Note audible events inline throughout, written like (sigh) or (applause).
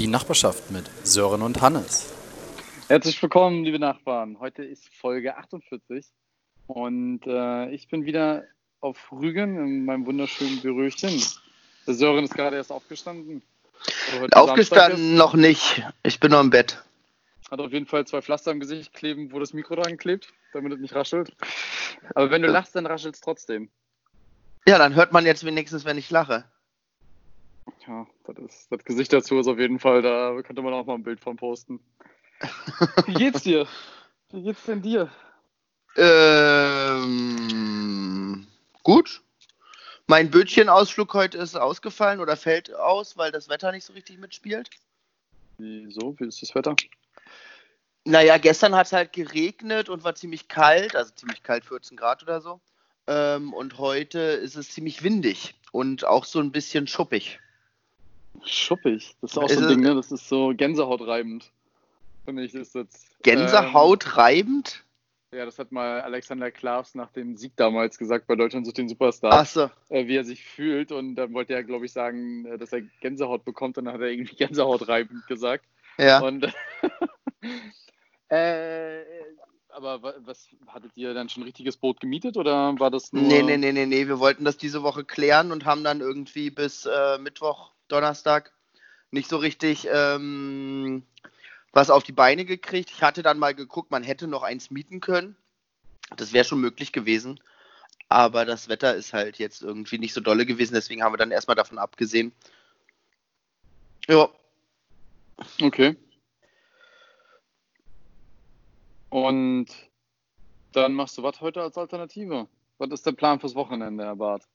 Die Nachbarschaft mit Sören und Hannes. Herzlich willkommen, liebe Nachbarn. Heute ist Folge 48 und äh, ich bin wieder auf Rügen in meinem wunderschönen Büröchen. Der Sören ist gerade erst aufgestanden. Aufgestanden noch nicht. Ich bin noch im Bett. Hat auf jeden Fall zwei Pflaster im Gesicht kleben, wo das Mikro dran klebt, damit es nicht raschelt. Aber wenn du lachst, dann raschelt es trotzdem. Ja, dann hört man jetzt wenigstens, wenn ich lache. Ja, das, ist, das Gesicht dazu ist auf jeden Fall, da könnte man auch mal ein Bild von posten. Wie geht's dir? Wie geht's denn dir? Ähm, gut. Mein Bötchenausflug heute ist ausgefallen oder fällt aus, weil das Wetter nicht so richtig mitspielt. Wieso? Wie ist das Wetter? Naja, gestern hat es halt geregnet und war ziemlich kalt, also ziemlich kalt, 14 Grad oder so. Ähm, und heute ist es ziemlich windig und auch so ein bisschen schuppig. Schuppig, das ist auch so ein Ding, ne? Das ist so gänsehautreibend. Finde ich, ist jetzt. Gänsehautreibend? Ähm, ja, das hat mal Alexander Klavs nach dem Sieg damals gesagt bei Deutschland sucht den Superstar. Ach so. Äh, wie er sich fühlt und dann wollte er, glaube ich, sagen, äh, dass er Gänsehaut bekommt und dann hat er irgendwie (laughs) Gänsehautreibend gesagt. Ja. Und (laughs) äh, aber was hattet ihr dann schon ein richtiges Boot gemietet oder war das nur. Nee, nee, nee, nee, nee. Wir wollten das diese Woche klären und haben dann irgendwie bis äh, Mittwoch, Donnerstag nicht so richtig ähm, was auf die Beine gekriegt. Ich hatte dann mal geguckt, man hätte noch eins mieten können. Das wäre schon möglich gewesen. Aber das Wetter ist halt jetzt irgendwie nicht so dolle gewesen, deswegen haben wir dann erstmal davon abgesehen. Ja. Okay. Und dann machst du was heute als Alternative? Was ist der Plan fürs Wochenende, Herr Barth?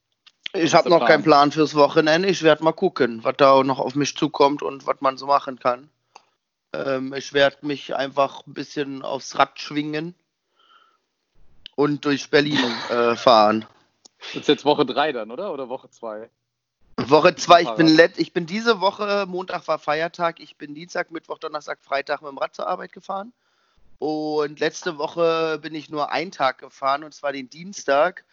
Ich habe noch Plan? keinen Plan fürs Wochenende. Ich werde mal gucken, was da noch auf mich zukommt und was man so machen kann. Ähm, ich werde mich einfach ein bisschen aufs Rad schwingen und durch Berlin äh, fahren. Das ist jetzt Woche 3 dann, oder? Oder Woche 2? Woche 2. Ich bin, ich bin diese Woche, Montag war Feiertag, ich bin Dienstag, Mittwoch, Donnerstag, Freitag mit dem Rad zur Arbeit gefahren. Und letzte Woche bin ich nur einen Tag gefahren, und zwar den Dienstag,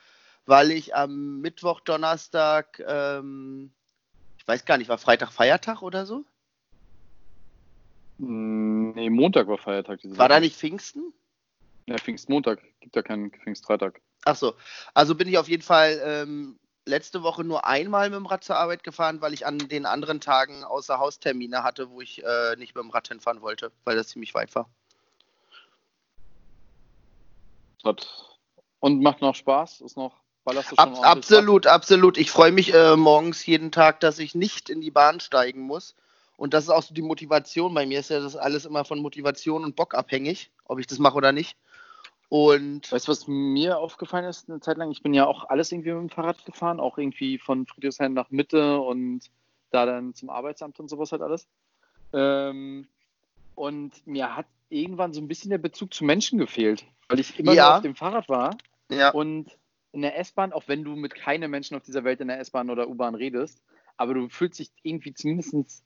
weil ich am Mittwoch, Donnerstag, ähm, ich weiß gar nicht, war Freitag Feiertag oder so? Hm, nee, Montag war Feiertag. war Woche. da nicht Pfingsten? Ja, Pfingstmontag. Gibt ja keinen Pfingstfreitag. Ach so. Also bin ich auf jeden Fall ähm, letzte Woche nur einmal mit dem Rad zur Arbeit gefahren, weil ich an den anderen Tagen außer Haustermine hatte, wo ich äh, nicht mit dem Rad hinfahren wollte, weil das ziemlich weit war. Und macht noch Spaß? Ist noch Ab, absolut, absolut. Ich freue mich äh, morgens jeden Tag, dass ich nicht in die Bahn steigen muss. Und das ist auch so die Motivation. Bei mir ist ja das alles immer von Motivation und Bock abhängig, ob ich das mache oder nicht. Und weißt du, was mir aufgefallen ist eine Zeit lang? Ich bin ja auch alles irgendwie mit dem Fahrrad gefahren, auch irgendwie von Friedrichshain nach Mitte und da dann zum Arbeitsamt und sowas halt alles. Ähm, und mir hat irgendwann so ein bisschen der Bezug zu Menschen gefehlt, weil ich immer ja. auf dem Fahrrad war ja. und in der S-Bahn, auch wenn du mit keinem Menschen auf dieser Welt in der S-Bahn oder U-Bahn redest, aber du fühlst dich irgendwie zumindest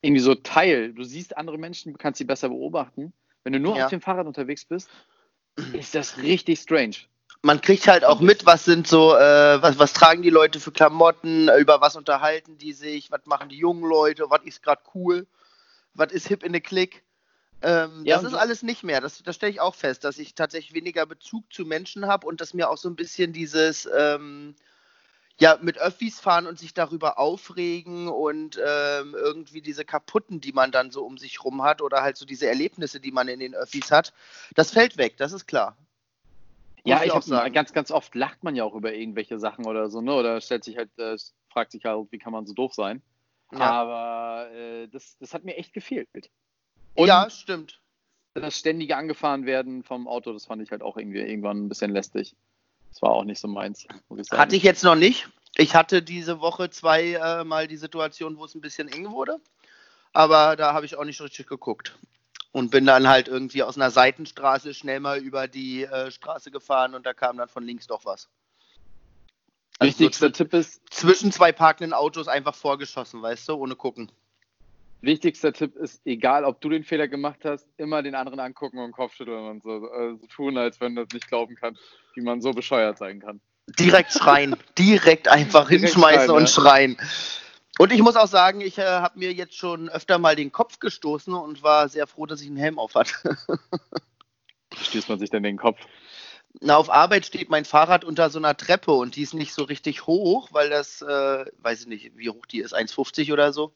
irgendwie so Teil. Du siehst andere Menschen, du kannst sie besser beobachten. Wenn du nur ja. auf dem Fahrrad unterwegs bist, ist das richtig strange. Man kriegt halt auch mit, was sind so, äh, was, was tragen die Leute für Klamotten, über was unterhalten die sich, was machen die jungen Leute, was ist gerade cool, was ist hip in der Klick. Ähm, ja, das ist alles nicht mehr. Das, das stelle ich auch fest, dass ich tatsächlich weniger Bezug zu Menschen habe und dass mir auch so ein bisschen dieses, ähm, ja, mit Öffis fahren und sich darüber aufregen und ähm, irgendwie diese kaputten, die man dann so um sich rum hat oder halt so diese Erlebnisse, die man in den Öffis hat, das fällt weg, das ist klar. ja, ich, ich auch sagen. ganz, ganz oft lacht man ja auch über irgendwelche Sachen oder so, ne? Oder stellt sich halt, äh, fragt sich halt, wie kann man so doof sein? Ja. Aber äh, das, das hat mir echt gefehlt. Und ja, stimmt. Das ständige angefahren werden vom Auto, das fand ich halt auch irgendwie irgendwann ein bisschen lästig. Das war auch nicht so meins, muss ich sagen. Hatte ich jetzt noch nicht. Ich hatte diese Woche zweimal äh, die Situation, wo es ein bisschen eng wurde. Aber da habe ich auch nicht richtig geguckt. Und bin dann halt irgendwie aus einer Seitenstraße schnell mal über die äh, Straße gefahren und da kam dann von links doch was. Also Wichtigster so Tipp ist. Zwischen zwei parkenden Autos einfach vorgeschossen, weißt du, ohne gucken. Wichtigster Tipp ist, egal ob du den Fehler gemacht hast, immer den anderen angucken und Kopfschütteln und so, äh, so tun, als wenn du das nicht glauben kannst, wie man so bescheuert sein kann. Direkt schreien, (laughs) direkt einfach direkt hinschmeißen schreien, und ja. schreien. Und ich muss auch sagen, ich äh, habe mir jetzt schon öfter mal den Kopf gestoßen und war sehr froh, dass ich einen Helm auf hatte. Wie stößt man sich denn den Kopf? Na, auf Arbeit steht mein Fahrrad unter so einer Treppe und die ist nicht so richtig hoch, weil das, äh, weiß ich nicht, wie hoch die ist, 1,50 oder so.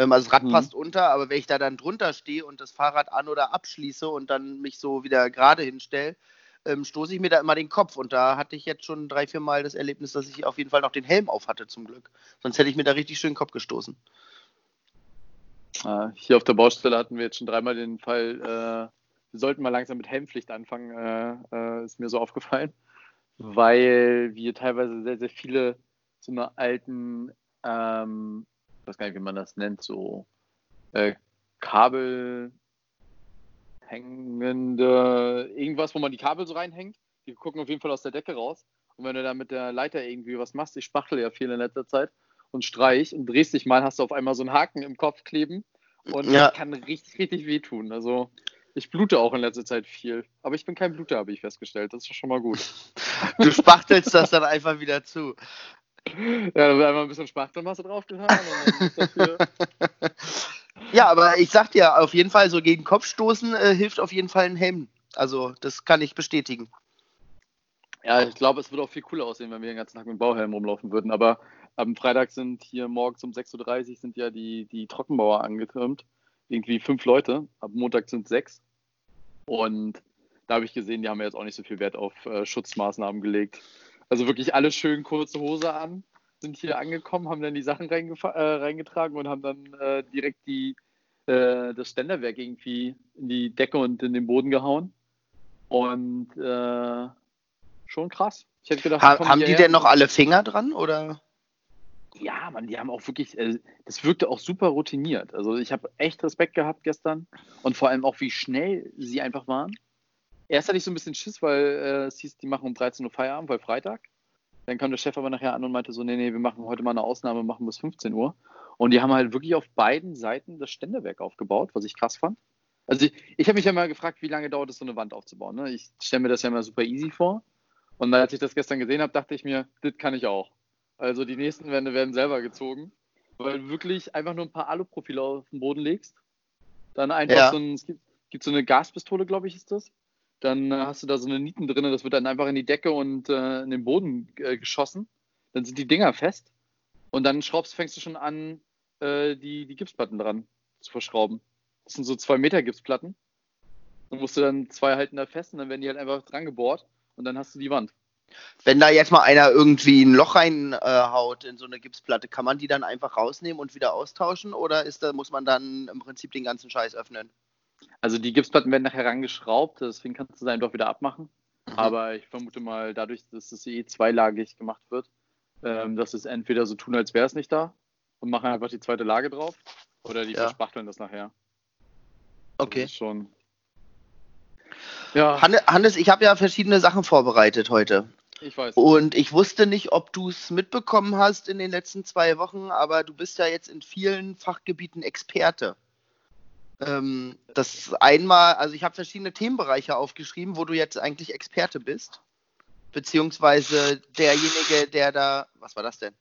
Ähm, also das Rad Mhm. passt unter, aber wenn ich da dann drunter stehe und das Fahrrad an- oder abschließe und dann mich so wieder gerade hinstelle, ähm, stoße ich mir da immer den Kopf. Und da hatte ich jetzt schon drei, vier Mal das Erlebnis, dass ich auf jeden Fall noch den Helm auf hatte, zum Glück. Sonst hätte ich mir da richtig schön den Kopf gestoßen. Äh, hier auf der Baustelle hatten wir jetzt schon dreimal den Fall, äh, wir sollten mal langsam mit Helmpflicht anfangen, äh, äh, ist mir so aufgefallen, weil wir teilweise sehr, sehr viele so eine alten, ähm, weiß gar nicht, wie man das nennt, so äh, Kabel hängende, irgendwas, wo man die Kabel so reinhängt. Die gucken auf jeden Fall aus der Decke raus. Und wenn du da mit der Leiter irgendwie was machst, ich spachtel ja viel in letzter Zeit und streich und drehst dich mal, hast du auf einmal so einen Haken im Kopf kleben und Ja. das kann richtig, richtig wehtun. Also ich blute auch in letzter Zeit viel. Aber ich bin kein Bluter, habe ich festgestellt. Das ist schon mal gut. Du spachtelst das dann einfach wieder zu. Ja, da wird einfach ein bisschen Spachtelmasse draufgetan. (laughs) Ja, aber ich sag dir, auf jeden Fall so gegen Kopf stoßen äh, hilft auf jeden Fall ein Helm. Also, das kann ich bestätigen. Ja, ich glaube, es würde auch viel cooler aussehen, wenn wir den ganzen Tag mit Bauhelm rumlaufen würden. Aber am Freitag sind hier morgens um 6.30 Uhr sind ja die, die Trockenbauer angetürmt. Irgendwie fünf Leute. Ab Montag sind sechs. Und da habe ich gesehen, die haben ja jetzt auch nicht so viel Wert auf äh, Schutzmaßnahmen gelegt. Also wirklich alle schön kurze Hose an, sind hier angekommen, haben dann die Sachen äh, reingetragen und haben dann äh, direkt die, äh, das Ständerwerk irgendwie in die Decke und in den Boden gehauen. Und äh, schon krass. Ich hätte gedacht, Ha haben die hierher. denn noch alle Finger dran oder? Ja, Mann, die haben auch wirklich, äh, das wirkte auch super routiniert. Also ich habe echt Respekt gehabt gestern und vor allem auch, wie schnell sie einfach waren. Erst hatte ich so ein bisschen Schiss, weil äh, es hieß, die machen um 13 Uhr Feierabend, weil Freitag. Dann kam der Chef aber nachher an und meinte so, nee, nee, wir machen heute mal eine Ausnahme, machen bis 15 Uhr. Und die haben halt wirklich auf beiden Seiten das Ständerwerk aufgebaut, was ich krass fand. Also ich, ich habe mich ja mal gefragt, wie lange dauert es, so eine Wand aufzubauen. Ne? Ich stelle mir das ja mal super easy vor. Und als ich das gestern gesehen habe, dachte ich mir, das kann ich auch. Also die nächsten Wände werden selber gezogen, weil du wirklich einfach nur ein paar Aluprofile auf den Boden legst. Dann einfach Ja. so ein, es gibt, gibt so eine Gaspistole, glaube ich, ist das. Dann äh, hast du da so eine Nieten drin, das wird dann einfach in die Decke und äh, in den Boden äh, geschossen. Dann sind die Dinger fest. Und dann schraubst, fängst du schon an, äh, die, die Gipsplatten dran zu verschrauben. Das sind so zwei Meter Gipsplatten. Dann musst du dann zwei halten da fest und dann werden die halt einfach dran gebohrt und dann hast du die Wand. Wenn da jetzt mal einer irgendwie ein Loch reinhaut in so eine Gipsplatte, kann man die dann einfach rausnehmen und wieder austauschen oder ist da, muss man dann im Prinzip den ganzen Scheiß öffnen? Also die Gipsplatten werden nachher rangeschraubt, deswegen kannst du sie einfach wieder abmachen. Mhm. Aber ich vermute mal, dadurch, dass es eh zweilagig gemacht wird, ähm, dass es entweder so tun, als wäre es nicht da und machen einfach die zweite Lage drauf oder die Ja. verspachteln das nachher. Das Okay. ist schon. Ja, Hanne- Hannes, ich habe ja verschiedene Sachen vorbereitet heute. ich weiß. Und ich wusste nicht, ob du es mitbekommen hast in den letzten zwei Wochen, aber du bist ja jetzt in vielen Fachgebieten Experte. Ähm, das einmal, also ich habe verschiedene Themenbereiche aufgeschrieben, wo du jetzt eigentlich Experte bist. Beziehungsweise derjenige, der da. Was war das denn?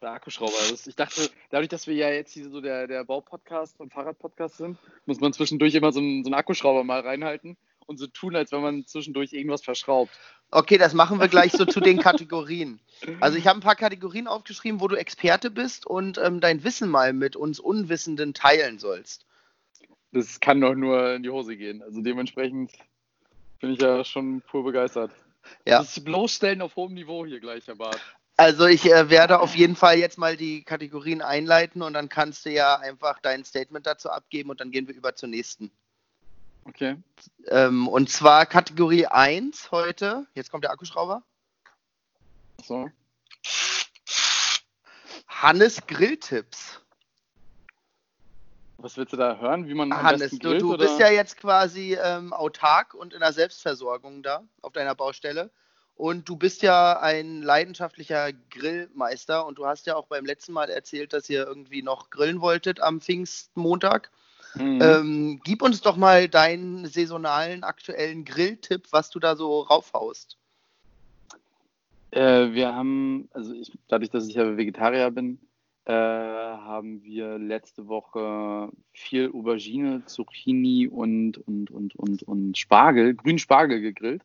Der Akkuschrauber. Das, ich dachte, dadurch, dass wir ja jetzt hier so der, der Baupodcast und Fahrradpodcast sind, muss man zwischendurch immer so einen, so einen Akkuschrauber mal reinhalten und so tun, als wenn man zwischendurch irgendwas verschraubt. Okay, das machen wir gleich so zu den Kategorien. Also ich habe ein paar Kategorien aufgeschrieben, wo du Experte bist und ähm, dein Wissen mal mit uns Unwissenden teilen sollst. Das kann doch nur in die Hose gehen. Also dementsprechend bin ich ja schon pur begeistert. Ja. Das ist bloßstellen auf hohem Niveau hier gleich, Herr Bart. Also ich äh, werde auf jeden Fall jetzt mal die Kategorien einleiten und dann kannst du ja einfach dein Statement dazu abgeben und dann gehen wir über zur nächsten. Okay. Ähm, und zwar Kategorie 1 heute. Jetzt kommt der Akkuschrauber. So. Hannes Grilltipps. Was willst du da hören? Wie man am Hannes, du, du bist ja jetzt quasi ähm, autark und in der Selbstversorgung da auf deiner Baustelle. Und du bist ja ein leidenschaftlicher Grillmeister und du hast ja auch beim letzten Mal erzählt, dass ihr irgendwie noch grillen wolltet am Pfingstmontag. Mhm. Ähm, gib uns doch mal deinen saisonalen aktuellen Grilltipp, was du da so raufhaust. Äh, wir haben, also ich, dadurch, dass ich ja Vegetarier bin, äh, haben wir letzte Woche viel Aubergine, Zucchini und, und, und, und, und Spargel, grünen Spargel gegrillt.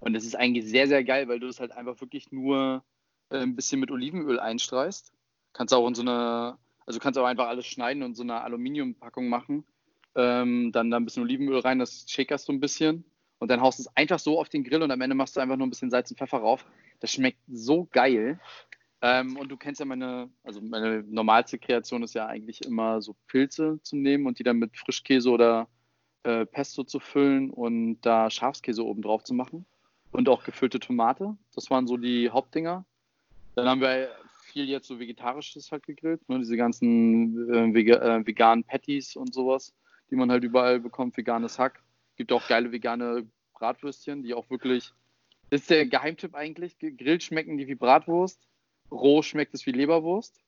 Und das ist eigentlich sehr, sehr geil, weil du das halt einfach wirklich nur äh, ein bisschen mit Olivenöl einstreust. Kannst auch in so eine, also kannst auch einfach alles schneiden und so eine Aluminiumpackung machen. Ähm, dann da ein bisschen Olivenöl rein, das shakerst du ein bisschen. Und dann haust du es einfach so auf den Grill und am Ende machst du einfach nur ein bisschen Salz und Pfeffer rauf. Das schmeckt so geil. Ähm, und du kennst ja meine, also meine normalste Kreation ist ja eigentlich immer so Pilze zu nehmen und die dann mit Frischkäse oder äh, Pesto zu füllen und da Schafskäse oben drauf zu machen. Und auch gefüllte Tomate. Das waren so die Hauptdinger. Dann haben wir viel jetzt so Vegetarisches halt gegrillt. Ne? Diese ganzen äh, äh, veganen Patties und sowas, die man halt überall bekommt. Veganes Hack. Gibt auch geile vegane Bratwürstchen, die auch wirklich. Das ist der Geheimtipp eigentlich. Gegrillt schmecken die wie Bratwurst roh schmeckt es wie Leberwurst.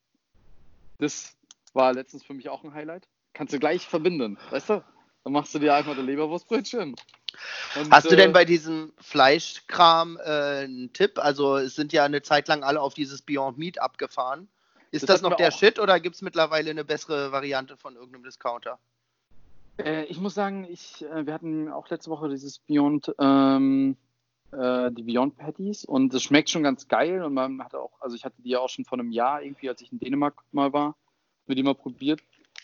Das war letztens für mich auch ein Highlight. Kannst du gleich verbinden, weißt du? Dann machst du dir einfach eine Leberwurstbrötchen. Und, Hast du denn äh, bei diesem Fleischkram äh, einen Tipp? Also es sind ja eine Zeit lang alle auf dieses Beyond Meat abgefahren. Ist das, das noch der Shit oder gibt es mittlerweile eine bessere Variante von irgendeinem Discounter? Äh, ich muss sagen, ich, äh, wir hatten auch letzte Woche dieses Beyond ähm, äh, die Beyond Patties und es schmeckt schon ganz geil und man hat auch, also ich hatte die ja auch schon vor einem Jahr irgendwie, als ich in Dänemark mal war, mir die mal probiert.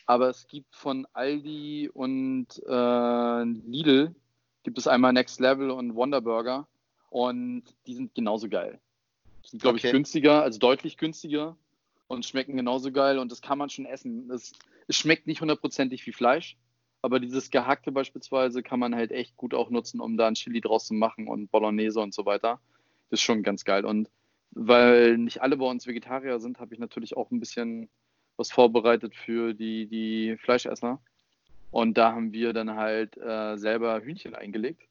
Aber es gibt von Aldi und äh, Lidl gibt es einmal Next Level und Wonderburger und die sind genauso geil. Die sind, glaube okay. ich, günstiger, also deutlich günstiger und schmecken genauso geil und das kann man schon essen. Es, es schmeckt nicht hundertprozentig wie Fleisch, aber dieses Gehackte beispielsweise kann man halt echt gut auch nutzen, um da ein Chili draus zu machen und Bolognese und so weiter. Das ist schon ganz geil. Und weil nicht alle bei uns Vegetarier sind, habe ich natürlich auch ein bisschen was vorbereitet für die, die Fleischesser. Und da haben wir dann halt äh, selber Hühnchen eingelegt.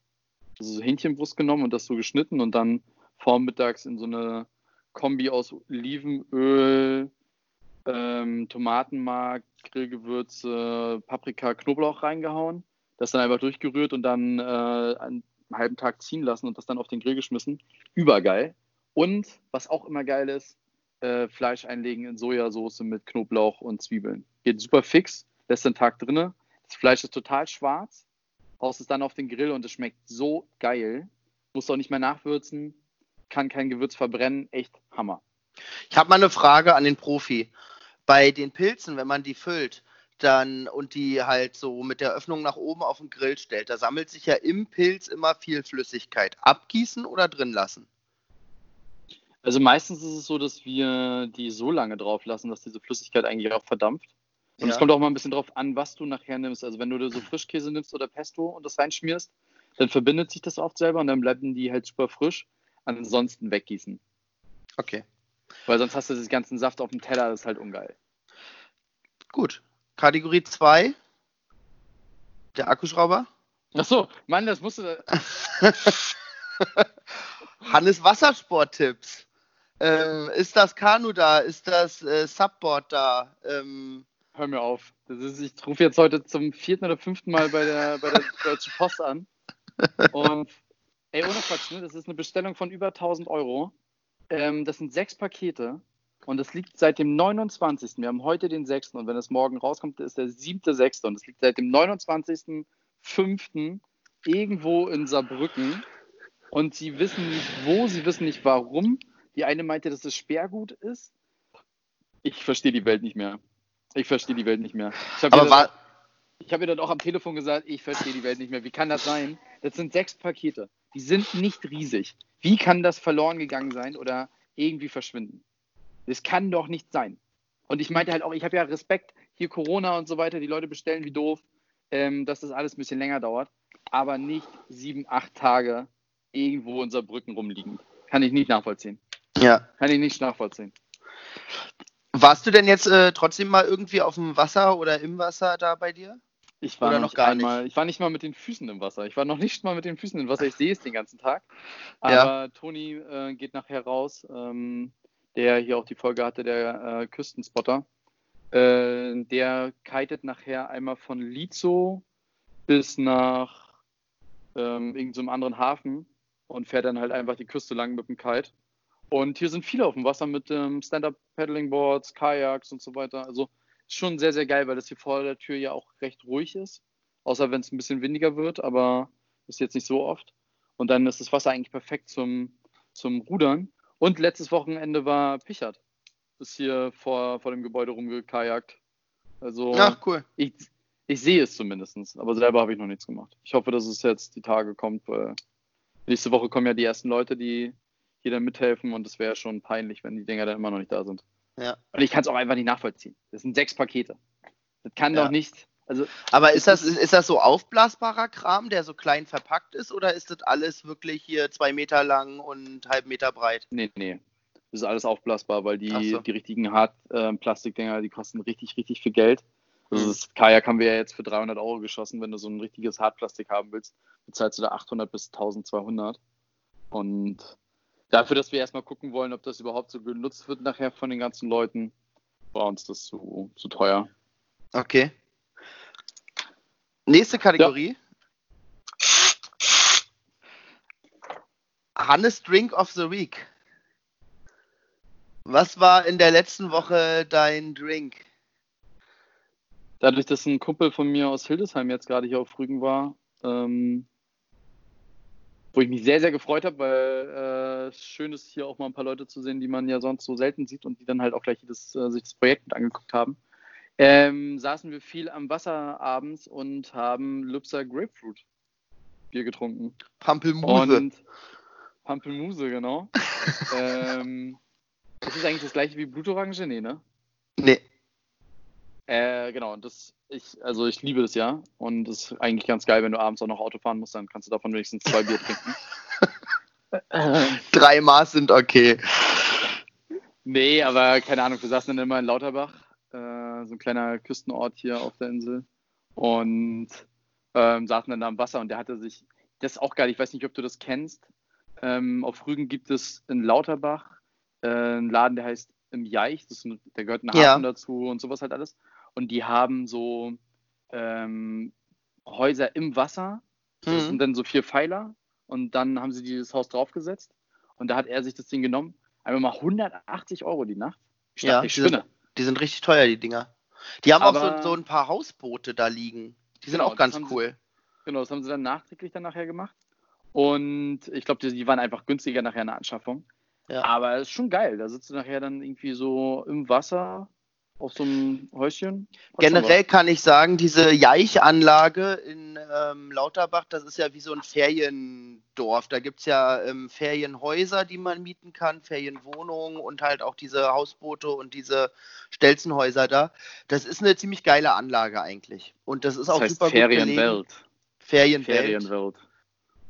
Also Hähnchenbrust genommen und das so geschnitten und dann vormittags in so eine Kombi aus Olivenöl, ähm, Tomatenmark, Grillgewürze, Paprika, Knoblauch reingehauen, das dann einfach durchgerührt und dann äh, einen halben Tag ziehen lassen und das dann auf den Grill geschmissen. Übergeil. Und was auch immer geil ist, äh, Fleisch einlegen in Sojasauce mit Knoblauch und Zwiebeln. Geht super fix, lässt den Tag drinne. Das Fleisch ist total schwarz, haust es dann auf den Grill und es schmeckt so geil. Musst auch nicht mehr nachwürzen, kann kein Gewürz verbrennen, echt Hammer. Ich habe mal eine Frage an den Profi bei den Pilzen, wenn man die füllt, dann und die halt so mit der Öffnung nach oben auf den Grill stellt, da sammelt sich ja im Pilz immer viel Flüssigkeit. Abgießen oder drin lassen? Also meistens ist es so, dass wir die so lange drauf lassen, dass diese Flüssigkeit eigentlich auch verdampft. Und ja. es kommt auch mal ein bisschen drauf an, was du nachher nimmst. Also wenn du so Frischkäse nimmst oder Pesto und das reinschmierst, dann verbindet sich das oft selber und dann bleiben die halt super frisch. Ansonsten weggießen. Okay. Weil sonst hast du den ganzen Saft auf dem Teller, das ist halt ungeil. Gut. Kategorie 2. Der Akkuschrauber. Achso, Mann, das musst du. (laughs) Hannes Wassersport-Tipps. Ähm, ist das Kanu da? Ist das äh, Subboard da? Ähm, Hör mir auf. Ist, ich rufe jetzt heute zum vierten oder fünften Mal bei der, bei der (laughs) Deutschen Post an. Und ey, ohne Quatsch, ne? das ist eine Bestellung von über 1000 Euro. Ähm, das sind sechs Pakete und es liegt seit dem 29. Wir haben heute den 6. und wenn es morgen rauskommt, ist der 7.6. und es liegt seit dem 29.5. irgendwo in Saarbrücken und sie wissen nicht wo, sie wissen nicht warum. Die eine meinte, dass es Sperrgut ist. Ich verstehe die Welt nicht mehr. Ich verstehe die Welt nicht mehr. Ich habe ihr, dann, hab ihr dann auch am Telefon gesagt, ich verstehe die Welt nicht mehr. Wie kann das sein? Das sind sechs Pakete. Die sind nicht riesig. Wie kann das verloren gegangen sein oder irgendwie verschwinden? Das kann doch nicht sein. Und ich meinte halt auch, ich habe ja Respekt, hier Corona und so weiter, die Leute bestellen wie doof, ähm, dass das alles ein bisschen länger dauert, aber nicht sieben, acht Tage irgendwo in Saarbrücken rumliegen. Kann ich nicht nachvollziehen. Ja. Kann ich nicht nachvollziehen. Warst du denn jetzt äh, trotzdem mal irgendwie auf dem Wasser oder im Wasser da bei dir? Ich war Oder noch gar einmal, nicht. Ich war nicht mal mit den Füßen im Wasser. Ich war noch nicht mal mit den Füßen im Wasser. Ich sehe es den ganzen Tag. Aber ja. Toni äh, geht nachher raus, ähm, der hier auch die Folge hatte, der äh, Küstenspotter. Äh, der kitet nachher einmal von Lizo bis nach ähm, irgendeinem so anderen Hafen und fährt dann halt einfach die Küste lang mit dem Kite. Und hier sind viele auf dem Wasser mit ähm, Stand-Up-Paddling-Boards, Kajaks und so weiter. Also schon sehr, sehr geil, weil das hier vor der Tür ja auch recht ruhig ist. Außer wenn es ein bisschen windiger wird, aber ist jetzt nicht so oft. Und dann ist das Wasser eigentlich perfekt zum, zum Rudern. Und letztes Wochenende war Pichert. Ist hier vor, vor dem Gebäude rumgekajakt. Also Ach, cool. ich, ich sehe es zumindest, aber selber habe ich noch nichts gemacht. Ich hoffe, dass es jetzt die Tage kommt, weil nächste Woche kommen ja die ersten Leute, die hier dann mithelfen und es wäre schon peinlich, wenn die Dinger dann immer noch nicht da sind. Ja. Und ich kann es auch einfach nicht nachvollziehen. Das sind sechs Pakete. Das kann Ja. doch nicht. Also, Aber ist das, ist das so aufblasbarer Kram, der so klein verpackt ist, oder ist das alles wirklich hier zwei Meter lang und halb Meter breit? nee, nee. Das ist alles aufblasbar, weil die, so. die richtigen Hart-Plastikdinger, die kosten richtig, richtig viel Geld. Also Mhm. das Kajak haben wir ja jetzt für 300 Euro geschossen. Wenn du so ein richtiges Hartplastik haben willst, bezahlst du da 800 bis 1200. Und dafür, dass wir erstmal gucken wollen, ob das überhaupt so genutzt wird nachher von den ganzen Leuten, war uns das zu, zu teuer. Okay. Nächste Kategorie. Hannes Drink of the Week. Was war in der letzten Woche dein Drink? Dadurch, dass ein Kumpel von mir aus Hildesheim jetzt gerade hier auf Rügen war, ähm, wo ich mich sehr, sehr gefreut habe, weil äh, es schön ist, hier auch mal ein paar Leute zu sehen, die man ja sonst so selten sieht und die dann halt auch gleich das, äh, sich das Projekt mit angeguckt haben. Ähm, saßen wir viel am Wasser abends und haben Lübser Grapefruit Bier getrunken. Pampelmuse. Und Pampelmuse, genau. (laughs) ähm, das ist eigentlich das gleiche wie Blutorange, nee, ne? nee. Äh, genau, und das, ich, also ich liebe das ja. Und es ist eigentlich ganz geil, wenn du abends auch noch Auto fahren musst, dann kannst du davon wenigstens zwei Bier trinken. (laughs) Drei Maß sind okay. nee, aber keine Ahnung, wir saßen dann immer in Lauterbach, äh, so ein kleiner Küstenort hier auf der Insel. Und ähm, saßen dann da am Wasser und der hatte sich, das ist auch geil, ich weiß nicht, ob du das kennst. Ähm, auf Rügen gibt es in Lauterbach äh, einen Laden, der heißt im Jaich, das der gehört ein Hafen Ja. dazu und sowas halt alles. Und die haben so ähm, Häuser im Wasser. Das Mhm. sind dann so vier Pfeiler und dann haben sie dieses Haus draufgesetzt und da hat er sich das Ding genommen. Einfach mal 180 Euro die Nacht. Ich Ja, die sind-. Die sind richtig teuer, die Dinger. Die haben auch Aber- so, so ein paar Hausboote da liegen. Die sind Genau, auch ganz haben sie- cool. Genau, das haben sie dann nachträglich dann nachher gemacht. Und ich glaube, die, die waren einfach günstiger nachher in der Anschaffung. Ja. Aber es ist schon geil. Da sitzt du nachher dann irgendwie so im Wasser auf so einem Häuschen. Generell kann ich sagen, diese Jaich-Anlage in ähm, Lauterbach, das ist ja wie so ein Feriendorf. Da gibt es ja ähm, Ferienhäuser, die man mieten kann, Ferienwohnungen und halt auch diese Hausboote und diese Stelzenhäuser da. Das ist eine ziemlich geile Anlage eigentlich. Und das ist was. auch Das heißt super gut gelegen. Ferienwelt. Ferienwelt. Ferienwelt.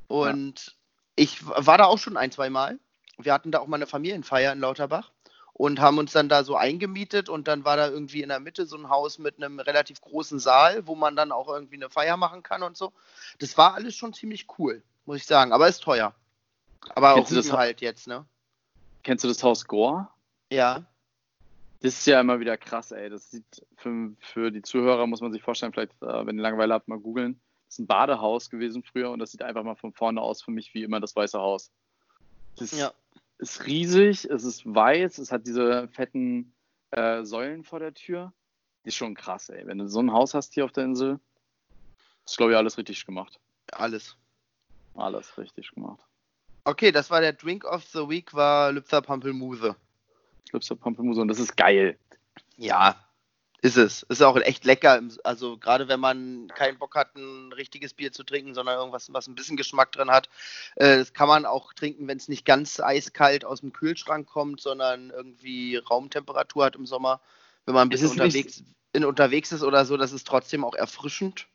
Und ich war da auch schon ein, zwei Mal. Wir hatten da auch mal eine Familienfeier in Lauterbach und haben uns dann da so eingemietet und dann war da irgendwie in der Mitte so ein Haus mit einem relativ großen Saal, wo man dann auch irgendwie eine Feier machen kann und so. Das war alles schon ziemlich cool, muss ich sagen, aber ist teuer. Aber auch Kennst du das halt jetzt, ne? Kennst du das Haus Gore? Ja. Das ist ja immer wieder krass, ey. Das sieht für, für die Zuhörer, muss man sich vorstellen, vielleicht, äh, wenn ihr Langeweile habt, mal googeln. Das ist ein Badehaus gewesen früher und das sieht einfach mal von vorne aus für mich wie immer das Weiße Haus. Das Ja. Ist riesig, es ist weiß, es hat diese fetten äh, Säulen vor der Tür. Ist schon krass, ey. Wenn du so ein Haus hast hier auf der Insel, ist, glaube ich, alles richtig gemacht. Alles. Alles richtig gemacht. Okay, das war der Drink of the Week, war Lübzer Pampelmuse. Lipster Pampelmuse und das ist geil. Ja, ist es. Ist auch echt lecker. Also gerade wenn man keinen Bock hat, ein richtiges Bier zu trinken, sondern irgendwas, was ein bisschen Geschmack drin hat. Äh, das kann man auch trinken, wenn es nicht ganz eiskalt aus dem Kühlschrank kommt, sondern irgendwie Raumtemperatur hat im Sommer. Wenn man ein bisschen unterwegs, in, unterwegs ist oder so, das ist trotzdem auch erfrischend.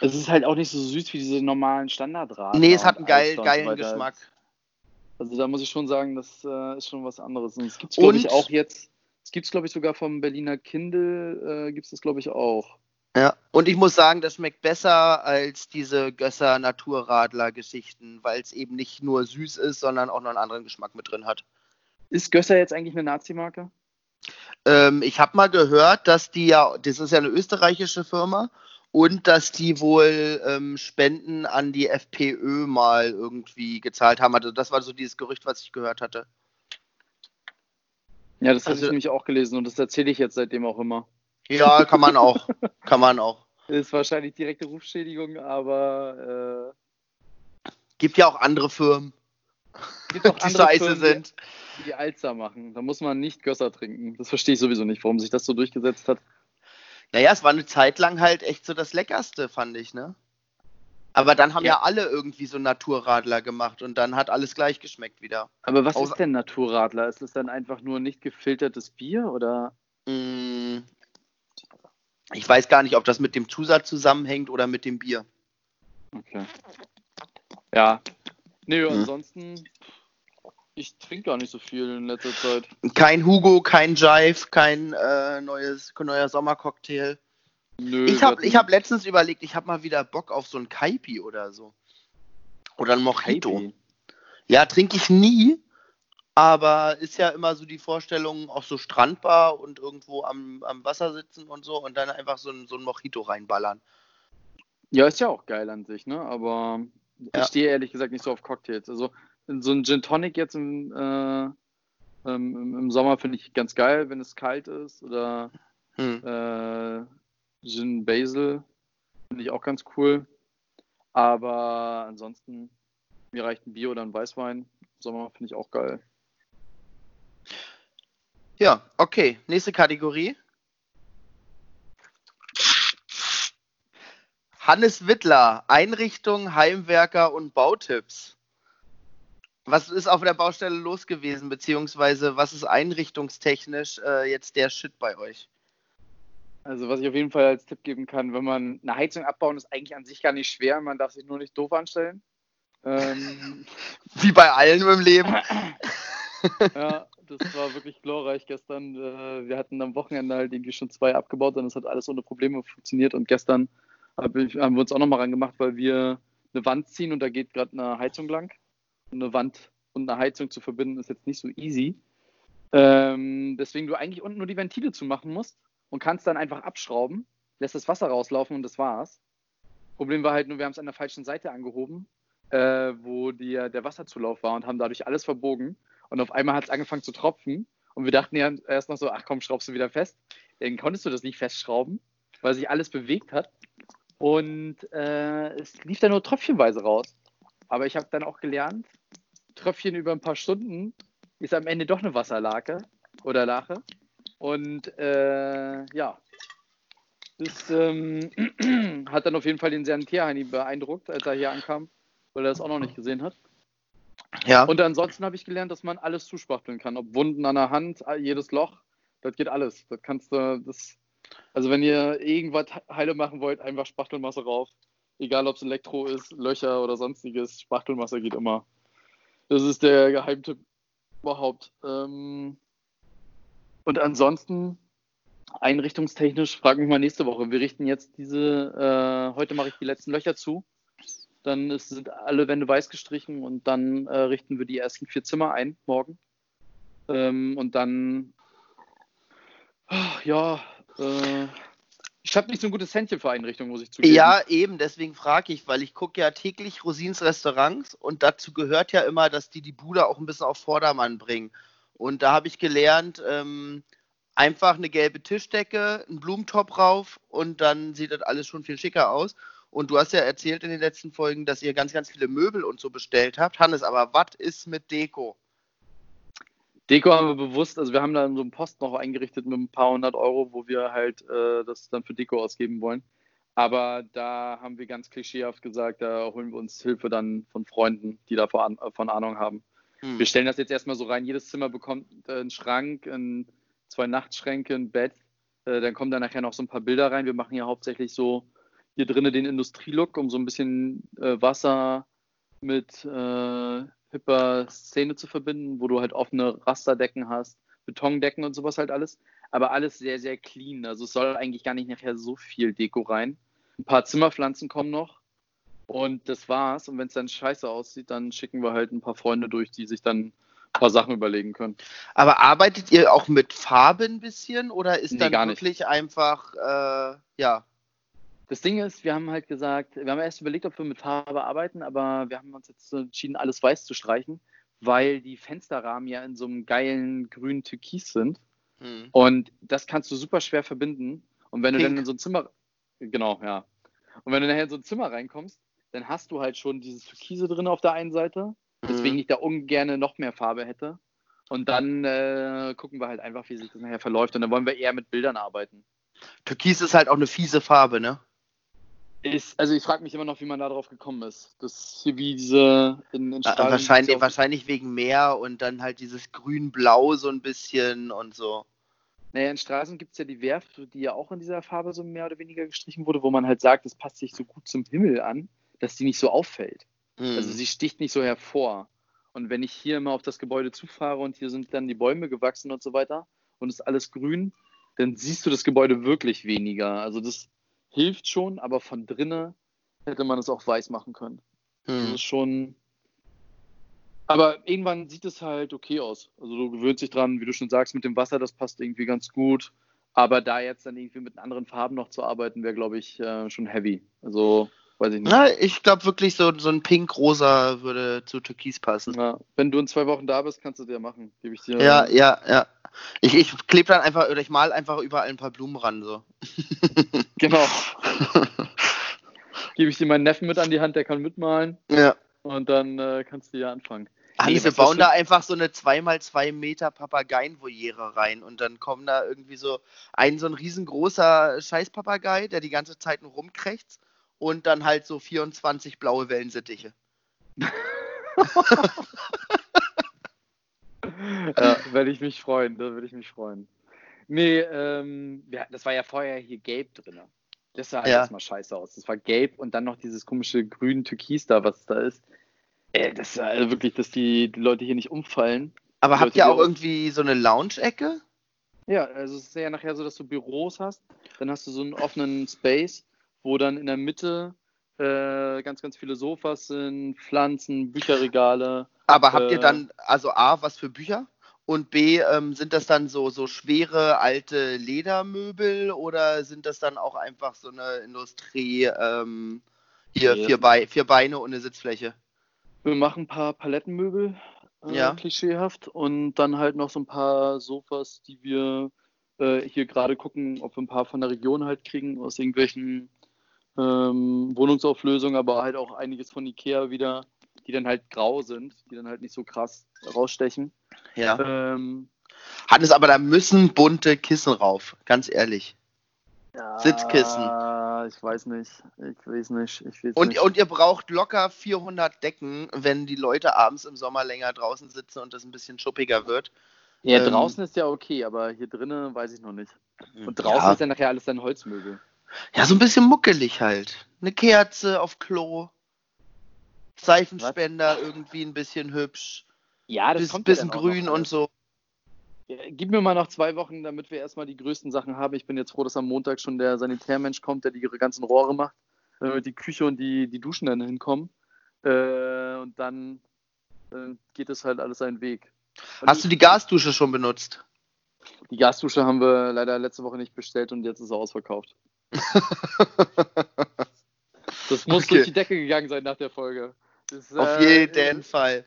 Es ist halt auch nicht so süß wie diese normalen Standardradler. nee, es hat einen geil, geilen. Geschmack. Also da muss ich schon sagen, das äh, ist schon was anderes. Und es gibt glaube ich, auch jetzt. Es gibt es, glaube ich, sogar vom Berliner Kindle, äh, gibt es das, glaube ich, auch. Ja, und ich muss sagen, das schmeckt besser als diese Gösser Naturradler-Geschichten, weil es eben nicht nur süß ist, sondern auch noch einen anderen Geschmack mit drin hat. Ist Gösser jetzt eigentlich eine Nazi-Marke? Ähm, ich habe mal gehört, dass die ja, das ist ja eine österreichische Firma, und dass die wohl ähm, Spenden an die FPÖ mal irgendwie gezahlt haben. Also das war so dieses Gerücht, was ich gehört hatte. Ja, das habe Also- ich nämlich auch gelesen und das erzähle ich jetzt seitdem auch immer. Ja, kann man auch. (laughs) kann man auch. Ist wahrscheinlich direkte Rufschädigung, aber Gibt ja auch andere Firmen, äh, (laughs) gibt auch die so andere heiße Firmen, sind. die, die Alster machen. Da muss man nicht Gösser trinken. Das verstehe ich sowieso nicht, warum sich das so durchgesetzt hat. Naja, es war eine Zeit lang halt echt so das Leckerste, fand ich, ne? Aber dann haben ja, Ja. alle irgendwie so Naturradler gemacht und dann hat alles gleich geschmeckt wieder. Aber was Außer- ist denn Naturradler? Ist es dann einfach nur nicht gefiltertes Bier oder? Mm, Ich weiß gar nicht, ob das mit dem Zusatz zusammenhängt oder mit dem Bier. Okay. Ja. Nö, Hm. ansonsten, ich trinke gar nicht so viel in letzter Zeit. Kein Hugo, kein Jive, kein äh, neues, neuer Sommercocktail. Nö, Ich habe ich hab letztens überlegt, ich habe mal wieder Bock auf so ein Kaipi oder so. Oder ein Mojito. Kaipi. Ja, trinke ich nie, aber ist ja immer so die Vorstellung, auch so Strandbar und irgendwo am, am Wasser sitzen und so und dann einfach so ein, so ein Mojito reinballern. Ja, ist ja auch geil an sich, ne? Aber Ja. ich stehe ehrlich gesagt nicht so auf Cocktails. Also so ein Gin Tonic jetzt im, äh, im, im Sommer finde ich ganz geil, wenn es kalt ist. Oder Hm. äh, Gin Basil finde ich auch ganz cool. Aber ansonsten, mir reicht ein Bier oder ein Weißwein. Sommer finde ich auch geil. Ja, okay. Nächste Kategorie. Hannes Wittler, Einrichtung, Heimwerker und Bautipps. Was ist auf der Baustelle los gewesen, beziehungsweise was ist einrichtungstechnisch äh, jetzt der Shit bei euch? Also was ich auf jeden Fall als Tipp geben kann, wenn man eine Heizung abbauen, ist eigentlich an sich gar nicht schwer. Man darf sich nur nicht doof anstellen. Ähm, (laughs) Wie bei allen im Leben. (laughs) ja, (laughs) das war wirklich glorreich gestern. Äh, wir hatten am Wochenende halt irgendwie schon zwei abgebaut und es hat alles ohne Probleme funktioniert. Und gestern haben wir uns auch nochmal rangemacht, weil wir eine Wand ziehen und da geht gerade eine Heizung lang. Und eine Wand und eine Heizung zu verbinden ist jetzt nicht so easy. Ähm, deswegen du eigentlich unten nur die Ventile zumachen musst und kannst dann einfach abschrauben, lässt das Wasser rauslaufen und das war's. Problem war halt nur, wir haben es an der falschen Seite angehoben, äh, wo die, der Wasserzulauf war und haben dadurch alles verbogen. Und auf einmal hat es angefangen zu tropfen. Und wir dachten ja erst noch so, ach komm, schraubst du wieder fest. Dann konntest du das nicht festschrauben, weil sich alles bewegt hat. Und äh, es lief dann nur tröpfchenweise raus. Aber ich habe dann auch gelernt, Tröpfchen über ein paar Stunden ist am Ende doch eine Wasserlake oder Lache. Und äh, ja, das ähm, (clears throat) hat dann auf jeden Fall den Sanitärheini beeindruckt, als er hier ankam, weil er das auch noch nicht gesehen hat. Ja. Und ansonsten habe ich gelernt, dass man alles zuspachteln kann. Ob Wunden an der Hand, jedes Loch, das geht alles. Das kannst du, das, also wenn ihr irgendwas heile machen wollt, einfach Spachtelmasse rauf. Egal ob es Elektro ist, Löcher oder sonstiges, Spachtelmasse geht immer. Das ist der Geheimtipp überhaupt. Ähm, und ansonsten, einrichtungstechnisch, frag mich mal nächste Woche. Wir richten jetzt diese, äh, heute mache ich die letzten Löcher zu. Dann ist, sind alle Wände weiß gestrichen und dann äh, richten wir die ersten vier Zimmer ein morgen. Ähm, und dann, ach, ja, äh, ich habe nicht so ein gutes Händchen für Einrichtungen, muss ich zugeben. Ja, eben, deswegen frage ich, weil ich gucke ja täglich Rosins Restaurants und dazu gehört ja immer, dass die die Bude auch ein bisschen auf Vordermann bringen. Und da habe ich gelernt, ähm, einfach eine gelbe Tischdecke, einen Blumentop rauf und dann sieht das alles schon viel schicker aus. Und du hast ja erzählt in den letzten Folgen, dass ihr ganz, ganz viele Möbel und so bestellt habt. Hannes, aber was ist mit Deko? Deko haben wir bewusst, also wir haben da so einen Post noch eingerichtet mit ein paar hundert Euro, wo wir halt äh, das dann für Deko ausgeben wollen. Aber da haben wir ganz klischeehaft gesagt, da holen wir uns Hilfe dann von Freunden, die davon von Ahnung haben. Hm. Wir stellen das jetzt erstmal so rein. Jedes Zimmer bekommt äh, einen Schrank, ein, zwei Nachtschränke, ein Bett. Äh, dann kommen da nachher noch so ein paar Bilder rein. Wir machen ja hauptsächlich so hier drinnen den Industrielook, um so ein bisschen äh, Wasser mit äh, hipper Szene zu verbinden, wo du halt offene Rasterdecken hast, Betondecken und sowas halt alles. Aber alles sehr, sehr clean. Also es soll eigentlich gar nicht nachher so viel Deko rein. Ein paar Zimmerpflanzen kommen noch. Und das war's. Und wenn es dann scheiße aussieht, dann schicken wir halt ein paar Freunde durch, die sich dann ein paar Sachen überlegen können. Aber arbeitet ihr auch mit Farbe ein bisschen oder ist Nee, dann gar nicht. wirklich einfach, äh, ja, Das Ding ist, wir haben halt gesagt, wir haben erst überlegt, ob wir mit Farbe arbeiten, aber wir haben uns jetzt entschieden, alles weiß zu streichen, weil die Fensterrahmen ja in so einem geilen grünen Türkis sind. Hm. Und das kannst du super schwer verbinden. Und wenn du Pink. dann in so ein Zimmer, genau, ja. Und wenn du nachher in so ein Zimmer reinkommst, dann hast du halt schon dieses Türkise drin auf der einen Seite, weswegen Mhm. ich da ungern noch mehr Farbe hätte. Und dann äh, gucken wir halt einfach, wie sich das nachher verläuft. Und dann wollen wir eher mit Bildern arbeiten. Türkis ist halt auch eine fiese Farbe, ne? Ist, also ich frage mich immer noch, wie man da drauf gekommen ist. Das hier wie diese in, in Äh, Strahlen- wahrscheinlich, auf- wahrscheinlich wegen Meer und dann halt dieses grün-blau so ein bisschen und so. Naja, in Straßen gibt es ja die Werft, die ja auch in dieser Farbe so mehr oder weniger gestrichen wurde, wo man halt sagt, es passt sich so gut zum Himmel an, dass die nicht so auffällt. Hm. Also sie sticht nicht so hervor. Und wenn ich hier immer auf das Gebäude zufahre und hier sind dann die Bäume gewachsen und so weiter und es ist alles grün, dann siehst du das Gebäude wirklich weniger. Also das hilft schon, aber von drinnen hätte man es auch weiß machen können. Das hm. ist schon. Aber irgendwann sieht es halt okay aus. Also du gewöhnst dich dran, wie du schon sagst, mit dem Wasser, das passt irgendwie ganz gut. Aber da jetzt dann irgendwie mit anderen Farben noch zu arbeiten, wäre, glaube ich, äh, schon heavy. Also, weiß ich nicht. Na, ich glaube wirklich, so, so ein Pink-Rosa würde zu Türkis passen. Ja, wenn du in zwei Wochen da bist, kannst du dir machen. Gebe ich dir. Ja, ja, ja. Ich, ich klebe dann einfach, oder ich mal einfach überall ein paar Blumen ran, so. (laughs) Genau. Gebe ich dir meinen Neffen mit an die Hand, der kann mitmalen. Ja. Und dann äh, kannst du ja anfangen. Hannes, wir was das bauen da einfach so eine 2x2 Meter Papageienvoliere rein und dann kommen da irgendwie so ein so ein riesengroßer Scheißpapagei, der die ganze Zeit nur rumkrächzt und dann halt so 24 blaue Wellensittiche. (laughs) Ja, werde ich mich freuen, da würde ich mich freuen. Nee, ähm, ja, das war ja vorher hier gelb drin. Das sah halt Ja. erstmal scheiße aus. Das war gelb und dann noch dieses komische grün Türkis da, was da ist. Äh, das ist also wirklich, dass die, die Leute hier nicht umfallen. Aber Die habt Leute, ihr auch- irgendwie so eine Lounge-Ecke? Ja, also es ist ja nachher so, dass du Büros hast, dann hast du so einen offenen Space, wo dann in der Mitte äh, ganz, ganz viele Sofas sind, Pflanzen, Bücherregale. Aber habt ihr Äh. dann, also A, was für Bücher? Und B, ähm, sind das dann so, so schwere alte Ledermöbel oder sind das dann auch einfach so eine Industrie, ähm, hier Nee, vier, Bei vier Beine und eine Sitzfläche? Wir machen ein paar Palettenmöbel, äh, Ja. klischeehaft, und dann halt noch so ein paar Sofas, die wir äh, hier gerade gucken, ob wir ein paar von der Region halt kriegen, aus irgendwelchen ähm, Wohnungsauflösungen, aber halt auch einiges von Ikea wieder, die dann halt grau sind, die dann halt nicht so krass rausstechen. Ja. Ähm, Hannes, aber da müssen bunte Kissen rauf, ganz ehrlich. Sitzkissen. Ah, ich weiß nicht, ich weiß nicht, ich weiß Und, nicht. und ihr braucht locker 400 Decken, wenn die Leute abends im Sommer länger draußen sitzen und es ein bisschen schuppiger wird. ja, ähm, draußen ist ja okay, aber hier drinnen weiß ich noch nicht. Und draußen ja. ist ja nachher alles dann Holzmöbel. Ja, so ein bisschen muckelig halt. Eine Kerze auf Klo. Seifenspender irgendwie ein bisschen hübsch. Ja, Bis, ja bisschen dann auch grün noch und so. Ja, Gib mir mal noch zwei Wochen, damit wir erstmal die größten Sachen haben. Ich bin jetzt froh, dass am Montag schon der Sanitärmensch kommt, der die ganzen Rohre macht, damit die Küche und die, die Duschen dann hinkommen. Äh, und dann äh, geht es halt alles seinen Weg. Und Hast du die Gasdusche schon benutzt? die Gasdusche haben wir leider letzte Woche nicht bestellt und jetzt ist sie ausverkauft. Das muss Okay. durch die Decke gegangen sein nach der Folge. Das, Auf äh, jeden Fall.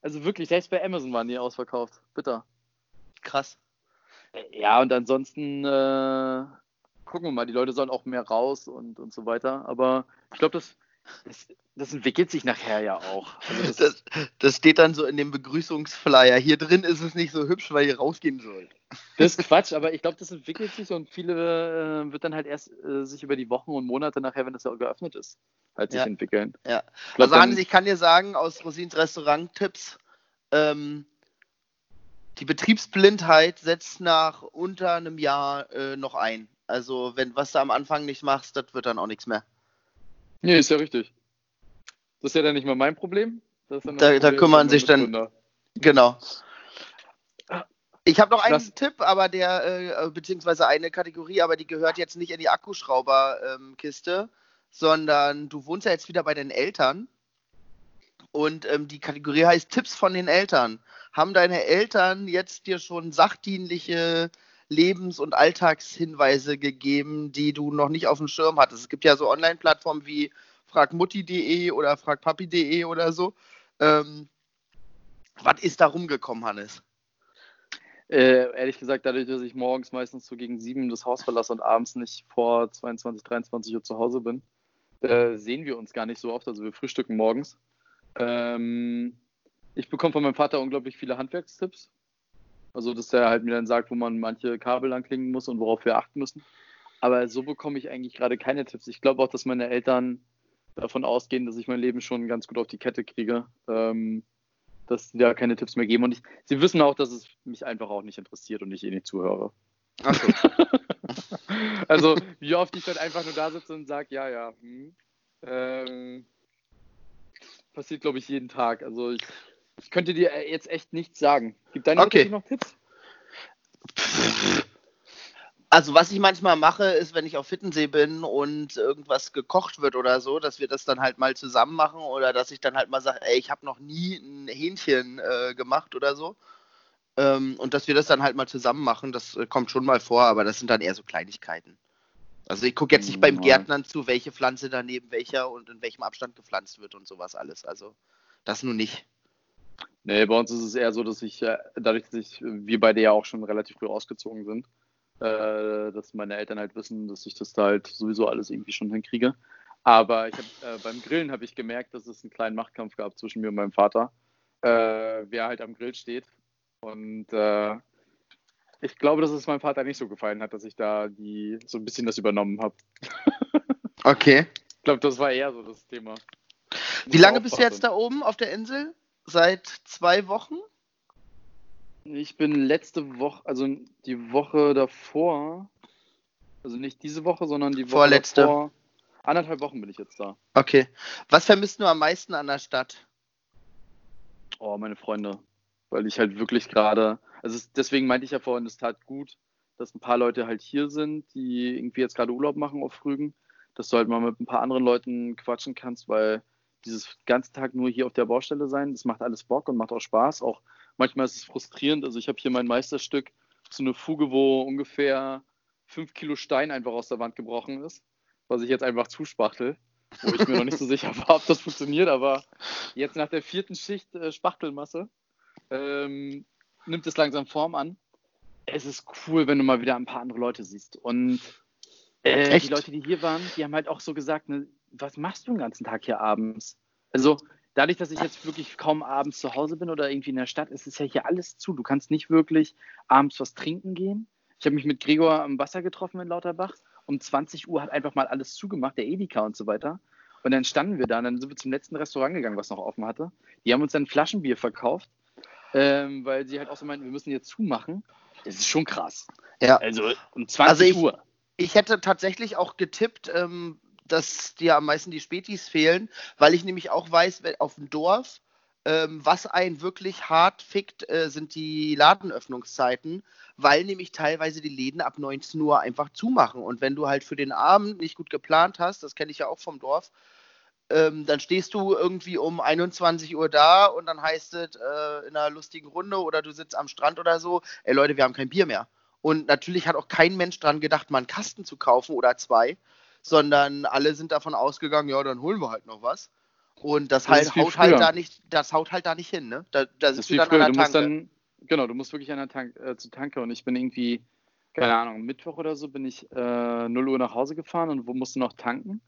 Also wirklich, selbst bei Amazon waren die ausverkauft. Bitter. Krass. Ja, und ansonsten äh, gucken wir mal. Die Leute sollen auch mehr raus und, und so weiter. Aber ich glaube, das, das, das entwickelt sich nachher ja auch. Also das, Das, das steht dann so in dem Begrüßungsflyer. Hier drin ist es nicht so hübsch, weil ihr rausgehen sollt. das ist (laughs) Quatsch, aber ich glaube, das entwickelt sich und viele äh, wird dann halt erst äh, sich über die Wochen und Monate nachher, wenn das ja geöffnet ist, halt sich Ja. entwickeln. Ja. Ich glaub, Also dann- ich kann dir sagen, aus Rosins Restaurant-Tipps, ähm, die Betriebsblindheit setzt nach unter einem Jahr äh, noch ein. Also wenn was du am Anfang nicht machst, das wird dann auch nichts mehr. Nee, ist ja richtig. Das ist ja dann nicht mal mein Problem. Da- das da Problem kümmern sich dann-. Genau. Ich habe noch einen Das- Tipp, aber der, äh, beziehungsweise eine Kategorie, aber die gehört jetzt nicht in die Akkuschrauber-Kiste, sondern du wohnst ja jetzt wieder bei deinen Eltern. Und ähm, die Kategorie heißt Tipps von den Eltern. Haben deine Eltern jetzt dir schon sachdienliche Lebens- und Alltagshinweise gegeben, die du noch nicht auf dem Schirm hattest? Es gibt ja so Online-Plattformen wie fragmutti.de oder fragpapi.de oder so. Ähm, Was ist da rumgekommen, Hannes? Äh, ehrlich gesagt, dadurch, dass ich morgens meistens so gegen sieben das Haus verlasse und abends nicht vor 22, 23 Uhr zu Hause bin, äh, sehen wir uns gar nicht so oft. Also wir frühstücken morgens. Ähm, ich bekomme von meinem Vater unglaublich viele Handwerkstipps. Also, dass er halt mir dann sagt, wo man manche Kabel anklingen muss und worauf wir achten müssen. Aber so bekomme ich eigentlich gerade keine Tipps. Ich glaube auch, dass meine Eltern davon ausgehen, dass ich mein Leben schon ganz gut auf die Kette kriege. Ähm, dass sie da keine Tipps mehr geben. Und ich, sie wissen auch, dass es mich einfach auch nicht interessiert und ich eh nicht zuhöre. Ach so. (laughs) also, wie oft ich dann einfach nur da sitze und sage, ja, ja, hm, ähm, passiert, glaube ich, jeden Tag. Also, ich, ich, könnte dir jetzt echt nichts sagen. Gibt deine okay. noch Tipps? Also was ich manchmal mache, ist, wenn ich auf Hittensee bin und irgendwas gekocht wird oder so, dass wir das dann halt mal zusammen machen oder dass ich dann halt mal sage, ey, ich habe noch nie ein Hähnchen äh, gemacht oder so. Ähm, und dass wir das dann halt mal zusammen machen, das äh, kommt schon mal vor, aber das sind dann eher so Kleinigkeiten. Also ich gucke jetzt nicht beim Gärtnern zu, welche Pflanze daneben welcher und in welchem Abstand gepflanzt wird und sowas alles. Also das nur nicht. Nee, bei uns ist es eher so, dass ich, äh, dadurch, dass ich, wir beide ja auch schon relativ früh ausgezogen sind, äh, dass meine Eltern halt wissen, dass ich das da halt sowieso alles irgendwie schon hinkriege. Aber ich hab, äh, beim Grillen habe ich gemerkt, dass es einen kleinen Machtkampf gab zwischen mir und meinem Vater, äh, wer halt am Grill steht. Und äh, ich glaube, dass es meinem Vater nicht so gefallen hat, dass ich da die so ein bisschen das übernommen habe. (laughs) okay. Ich glaube, das war eher so das Thema. Wie lange bist du jetzt da oben auf der Insel? Seit zwei Wochen? Ich bin letzte Woche, also die Woche davor, also nicht diese Woche, sondern die Woche Vorletzte. davor. Anderthalb Wochen bin ich jetzt da. Okay. Was vermisst du am meisten an der Stadt? Oh, meine Freunde. Weil ich halt wirklich gerade, also es, deswegen meinte ich ja vorhin, es tat gut, dass ein paar Leute halt hier sind, die irgendwie jetzt gerade Urlaub machen auf Rügen, dass du halt mal mit ein paar anderen Leuten quatschen kannst, weil dieses ganze Tag nur hier auf der Baustelle sein, das macht alles Bock und macht auch Spaß. Auch manchmal ist es frustrierend. Also ich habe hier mein Meisterstück, so eine Fuge, wo ungefähr fünf Kilo Stein einfach aus der Wand gebrochen ist, was ich jetzt einfach zuspachtel, wo ich mir noch nicht so sicher war, ob das funktioniert, aber jetzt nach der vierten Schicht äh, Spachtelmasse ähm, nimmt es langsam Form an. Es ist cool, wenn du mal wieder ein paar andere Leute siehst. Und äh, die Leute, die hier waren, die haben halt auch so gesagt, ne, was machst du den ganzen Tag hier abends? Also dadurch, dass ich jetzt wirklich kaum abends zu Hause bin oder irgendwie in der Stadt, ist es ja hier alles zu. Du kannst nicht wirklich abends was trinken gehen. Ich habe mich mit Gregor am Wasser getroffen in Lauterbach. Um 20 Uhr hat einfach mal alles zugemacht, der Edeka und so weiter. Und dann standen wir da und dann sind wir zum letzten Restaurant gegangen, was noch offen hatte. Die haben uns dann Flaschenbier verkauft, ähm, weil sie halt auch so meinten, wir müssen jetzt zumachen. Das ist schon krass. Ja. Also um 20 Also ich- Uhr. Ich hätte tatsächlich auch getippt, ähm, dass dir am meisten die Spätis fehlen, weil ich nämlich auch weiß, auf dem Dorf, ähm, was einen wirklich hart fickt, äh, sind die Ladenöffnungszeiten, weil nämlich teilweise die Läden ab 19 Uhr einfach zumachen. Und wenn du halt für den Abend nicht gut geplant hast, das kenne ich ja auch vom Dorf, ähm, dann stehst du irgendwie um 21 Uhr da und dann heißt es äh, in einer lustigen Runde oder du sitzt am Strand oder so, ey Leute, wir haben kein Bier mehr. Und natürlich hat auch kein Mensch dran gedacht, mal einen Kasten zu kaufen oder zwei, sondern alle sind davon ausgegangen, ja, dann holen wir halt noch was. Und das, Das halt haut halt da nicht, das haut halt da nicht hin, ne? Da, da sitzt du dann früher. an Du der musst Tanke. dann, genau, du musst wirklich an der Tank, äh, zur Tanke und ich bin irgendwie, keine Ahnung, Mittwoch oder so bin ich äh, 0 Uhr nach Hause gefahren und wo musste noch tanken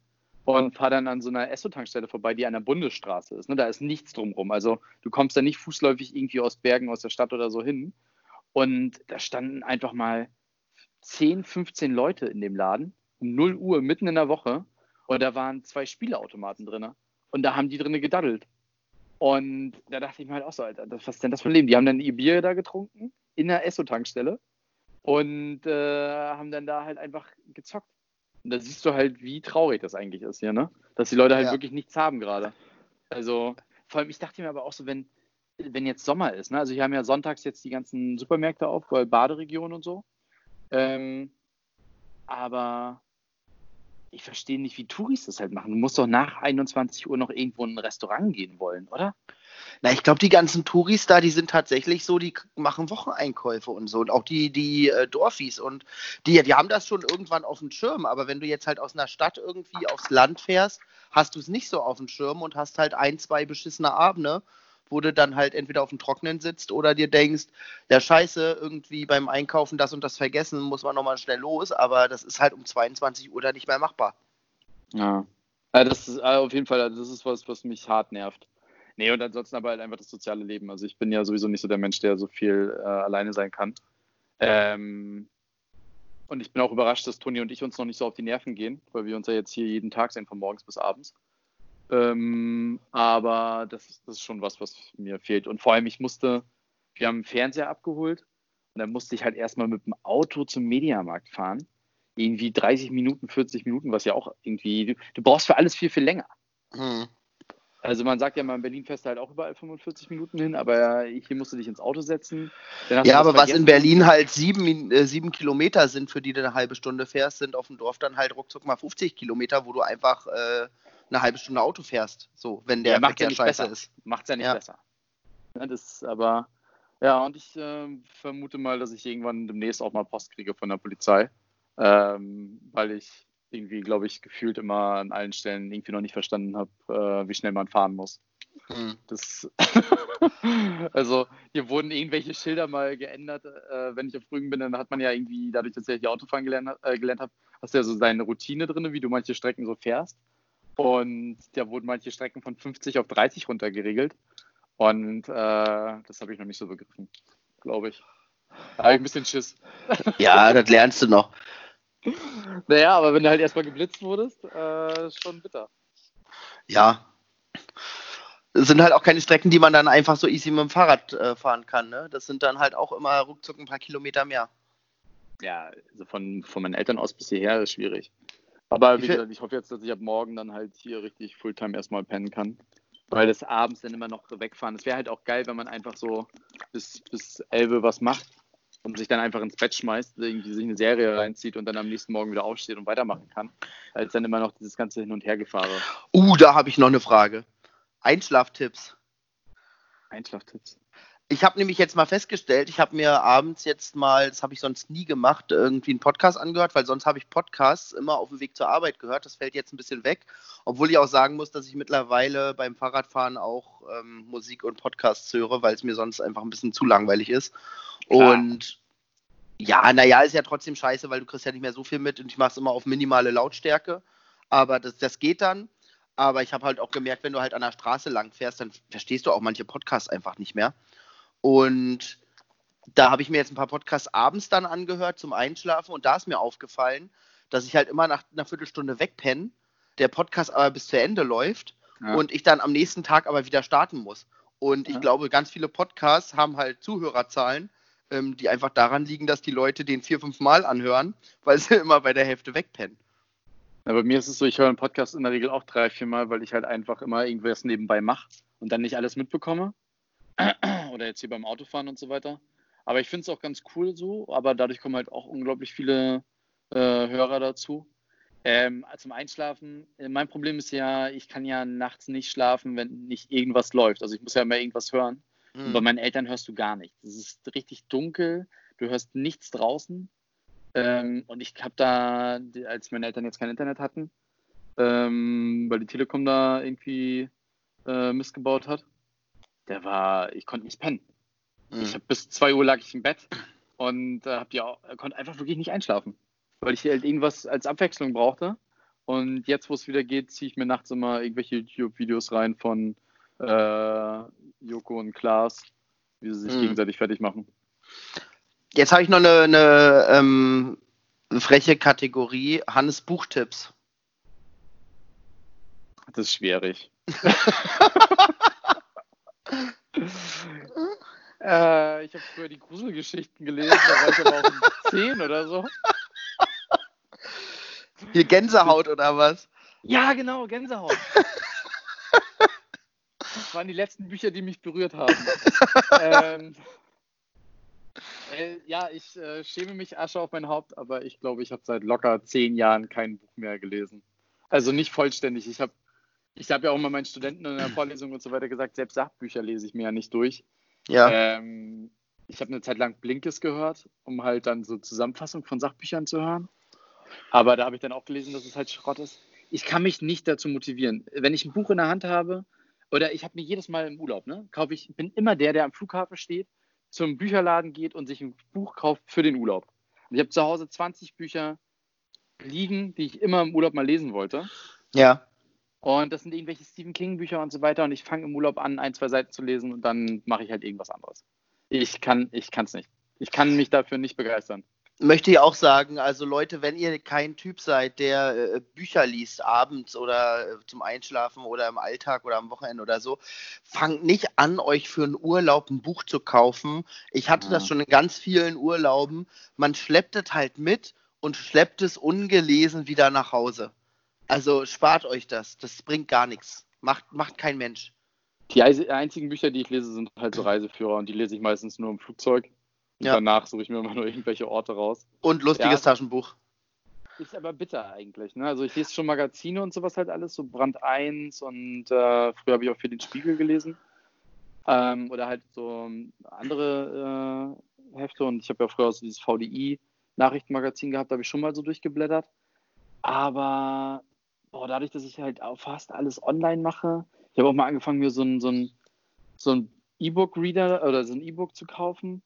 und fahre dann an so einer Esso-Tankstelle vorbei, die an der Bundesstraße ist. Ne? Da ist nichts drumrum. Also du kommst da nicht fußläufig irgendwie aus Bergen, aus der Stadt oder so hin. Und da standen einfach mal 10, 15 Leute in dem Laden um 0 Uhr mitten in der Woche und da waren zwei Spieleautomaten drin. Und da haben die drinnen gedaddelt. Und da dachte ich mir halt auch so, Alter, was ist denn das für ein Leben? Die haben dann ihr Bier da getrunken in der Esso-Tankstelle und äh, haben dann da halt einfach gezockt. Und da siehst du halt, wie traurig das eigentlich ist hier, ne? Dass die Leute halt Ja. wirklich nichts haben gerade. Also, vor allem, ich dachte mir aber auch so, wenn, wenn jetzt Sommer ist, ne? Also hier haben ja sonntags jetzt die ganzen Supermärkte auf, weil Baderegion und so. Ähm, aber ich verstehe nicht, wie Touris das halt machen. Du musst doch nach 21 Uhr noch irgendwo in ein Restaurant gehen wollen, oder? Na, ich glaube, die ganzen Touris da, die sind tatsächlich so, die machen Wocheneinkäufe und so. Und auch die, die äh, Dorfis. Und die, die haben das schon irgendwann auf dem Schirm. Aber wenn du jetzt halt aus einer Stadt irgendwie aufs Land fährst, hast du es nicht so auf dem Schirm und hast halt ein, zwei beschissene Abende, wo du dann halt entweder auf dem Trockenen sitzt oder dir denkst, ja scheiße, irgendwie beim Einkaufen das und das vergessen, muss man nochmal schnell los, aber das ist halt um 22 Uhr dann nicht mehr machbar. Ja. das ist auf jeden Fall, das ist was, was mich hart nervt. Nee, und ansonsten aber halt einfach das soziale Leben. Also ich bin ja sowieso nicht so der Mensch, der so viel äh, alleine sein kann. Ähm, und ich bin auch überrascht, dass Toni und ich uns noch nicht so auf die Nerven gehen, weil wir uns ja jetzt hier jeden Tag sehen, von morgens bis abends. Ähm, aber das, das ist schon was, was mir fehlt. Und vor allem, ich musste, wir haben einen Fernseher abgeholt und dann musste ich halt erstmal mit dem Auto zum Mediamarkt fahren. Irgendwie 30 Minuten, 40 Minuten, was ja auch irgendwie, du, du brauchst für alles viel, viel länger. Hm. Also man sagt ja mal, in Berlin fährst du halt auch überall 45 Minuten hin, aber hier musst du dich ins Auto setzen. Ja, aber was in Berlin halt sieben, äh, sieben Kilometer sind, für die du eine halbe Stunde fährst, sind auf dem Dorf dann halt ruckzuck mal 50 Kilometer, wo du einfach äh, eine halbe Stunde Auto fährst, so, wenn der ja, Verkehr ja scheiße besser. ist. Macht's ja nicht ja. besser. Ja, das ist aber, ja, und ich äh, vermute mal, dass ich irgendwann demnächst auch mal Post kriege von der Polizei, ähm, weil ich irgendwie, glaube ich, gefühlt immer an allen Stellen irgendwie noch nicht verstanden habe, äh, wie schnell man fahren muss. Hm. Das (laughs) also hier wurden irgendwelche Schilder mal geändert. Äh, wenn ich auf Rügen bin, dann hat man ja irgendwie, dadurch, dass ich Autofahren gelernt, äh, gelernt habe, hast du ja so deine Routine drin, wie du manche Strecken so fährst. Und da wurden manche Strecken von 50 auf 30 runtergeregelt. Und äh, das habe ich noch nicht so begriffen, glaube ich. Da habe ich ein bisschen Schiss. (laughs) Ja, das lernst du noch. Naja, aber wenn du halt erstmal geblitzt wurdest, äh, ist schon bitter. Ja. Das sind halt auch keine Strecken, die man dann einfach so easy mit dem Fahrrad äh, fahren kann. Ne? Das sind dann halt auch immer ruckzuck ein paar Kilometer mehr. Ja, also von, von meinen Eltern aus bis hierher ist schwierig. Aber wie gesagt, ich hoffe jetzt, dass ich ab morgen dann halt hier richtig Fulltime erstmal pennen kann. Weil das abends dann immer noch wegfahren. Es wäre halt auch geil, wenn man einfach so bis, bis 11 was macht und sich dann einfach ins Bett schmeißt, irgendwie sich eine Serie reinzieht und dann am nächsten Morgen wieder aufsteht und weitermachen kann, als dann immer noch dieses ganze Hin- und Hergefahre. Uh, da habe ich noch eine Frage. Einschlaftipps. Einschlaftipps. Ich habe nämlich jetzt mal festgestellt, ich habe mir abends jetzt mal, das habe ich sonst nie gemacht, irgendwie einen Podcast angehört, weil sonst habe ich Podcasts immer auf dem Weg zur Arbeit gehört. Das fällt jetzt ein bisschen weg, obwohl ich auch sagen muss, dass ich mittlerweile beim Fahrradfahren auch ähm, Musik und Podcasts höre, weil es mir sonst einfach ein bisschen zu langweilig ist. Klar. Und ja, naja, ist ja trotzdem scheiße, weil du kriegst ja nicht mehr so viel mit und ich mache es immer auf minimale Lautstärke. Aber das, das geht dann. Aber ich habe halt auch gemerkt, wenn du halt an der Straße lang fährst, dann verstehst du auch manche Podcasts einfach nicht mehr. Und da habe ich mir jetzt ein paar Podcasts abends dann angehört zum Einschlafen und da ist mir aufgefallen, dass ich halt immer nach einer Viertelstunde wegpenne, der Podcast aber bis zu Ende läuft ja. und ich dann am nächsten Tag aber wieder starten muss. Und ich ja. glaube, ganz viele Podcasts haben halt Zuhörerzahlen, ähm, die einfach daran liegen, dass die Leute den vier, fünf Mal anhören, weil sie (laughs) immer bei der Hälfte wegpennen. Ja, bei mir ist es so, ich höre einen Podcast in der Regel auch drei, vier Mal, weil ich halt einfach immer irgendwas nebenbei mache und dann nicht alles mitbekomme. Oder jetzt hier beim Autofahren und so weiter. Aber ich finde es auch ganz cool so, aber dadurch kommen halt auch unglaublich viele äh, Hörer dazu. Ähm, zum Einschlafen, äh, mein Problem ist ja, ich kann ja nachts nicht schlafen, wenn nicht irgendwas läuft. Also ich muss ja immer irgendwas hören. Mhm. Und bei meinen Eltern hörst du gar nichts. Es ist richtig dunkel, du hörst nichts draußen. Ähm, und ich habe da, als meine Eltern jetzt kein Internet hatten, ähm, weil die Telekom da irgendwie äh, missgebaut hat, der war, ich konnte nicht pennen. Mhm. Ich habe bis 2 Uhr lag ich im Bett und äh, die auch, konnte einfach wirklich nicht einschlafen, weil ich halt irgendwas als Abwechslung brauchte. Und jetzt, wo es wieder geht, ziehe ich mir nachts immer irgendwelche YouTube-Videos rein von äh, Joko und Klaas, wie sie sich mhm. gegenseitig fertig machen. Jetzt habe ich noch eine, eine ähm, freche Kategorie: Hannes Buchtipps. Das ist schwierig. (laughs) äh, ich habe früher die Gruselgeschichten gelesen, da war ich aber auch (laughs) um 10 oder so. Hier Gänsehaut oder was? Ja, genau, Gänsehaut. Das waren die letzten Bücher, die mich berührt haben. ähm, äh, ja, ich äh, schäme mich Asche auf mein Haupt, aber ich glaube, ich habe seit locker zehn Jahren kein Buch mehr gelesen. Also nicht vollständig. Ich habe ich hab ja auch mal meinen Studenten in der Vorlesung und so weiter gesagt, selbst Sachbücher lese ich mir ja nicht durch. Ja. Ähm, ich habe eine Zeit lang Blinkes gehört, um halt dann so Zusammenfassung von Sachbüchern zu hören. Aber da habe ich dann auch gelesen, dass es halt Schrott ist. Ich kann mich nicht dazu motivieren. Wenn ich ein Buch in der Hand habe oder ich habe mir jedes Mal im Urlaub, ne, kaufe ich, bin immer der, der am Flughafen steht, zum Bücherladen geht und sich ein Buch kauft für den Urlaub. Und ich habe zu Hause 20 Bücher liegen, die ich immer im Urlaub mal lesen wollte. Ja. Und das sind irgendwelche Stephen King Bücher und so weiter. Und ich fange im Urlaub an, ein, zwei Seiten zu lesen und dann mache ich halt irgendwas anderes. Ich kann, ich kann es nicht. Ich kann mich dafür nicht begeistern möchte ich auch sagen, also Leute, wenn ihr kein Typ seid, der äh, Bücher liest abends oder äh, zum Einschlafen oder im Alltag oder am Wochenende oder so, fangt nicht an, euch für einen Urlaub ein Buch zu kaufen. Ich hatte ja. das schon in ganz vielen Urlauben. Man schleppt es halt mit und schleppt es ungelesen wieder nach Hause. Also spart euch das. Das bringt gar nichts. Macht, macht kein Mensch. Die einzigen Bücher, die ich lese, sind halt so (clears throat) Reiseführer und die lese ich meistens nur im Flugzeug. Und ja. danach suche ich mir immer nur irgendwelche Orte raus. Und lustiges ja, Taschenbuch. Ist aber bitter eigentlich. Ne? Also ich lese schon Magazine und sowas halt alles, so Brand 1 und äh, früher habe ich auch viel den Spiegel gelesen. Ähm, oder halt so andere äh, Hefte und ich habe ja früher so dieses VDI Nachrichtenmagazin gehabt, da habe ich schon mal so durchgeblättert. Aber boah, dadurch, dass ich halt auch fast alles online mache, ich habe auch mal angefangen, mir so ein, so ein, so ein E-Book-Reader oder so ein E-Book zu kaufen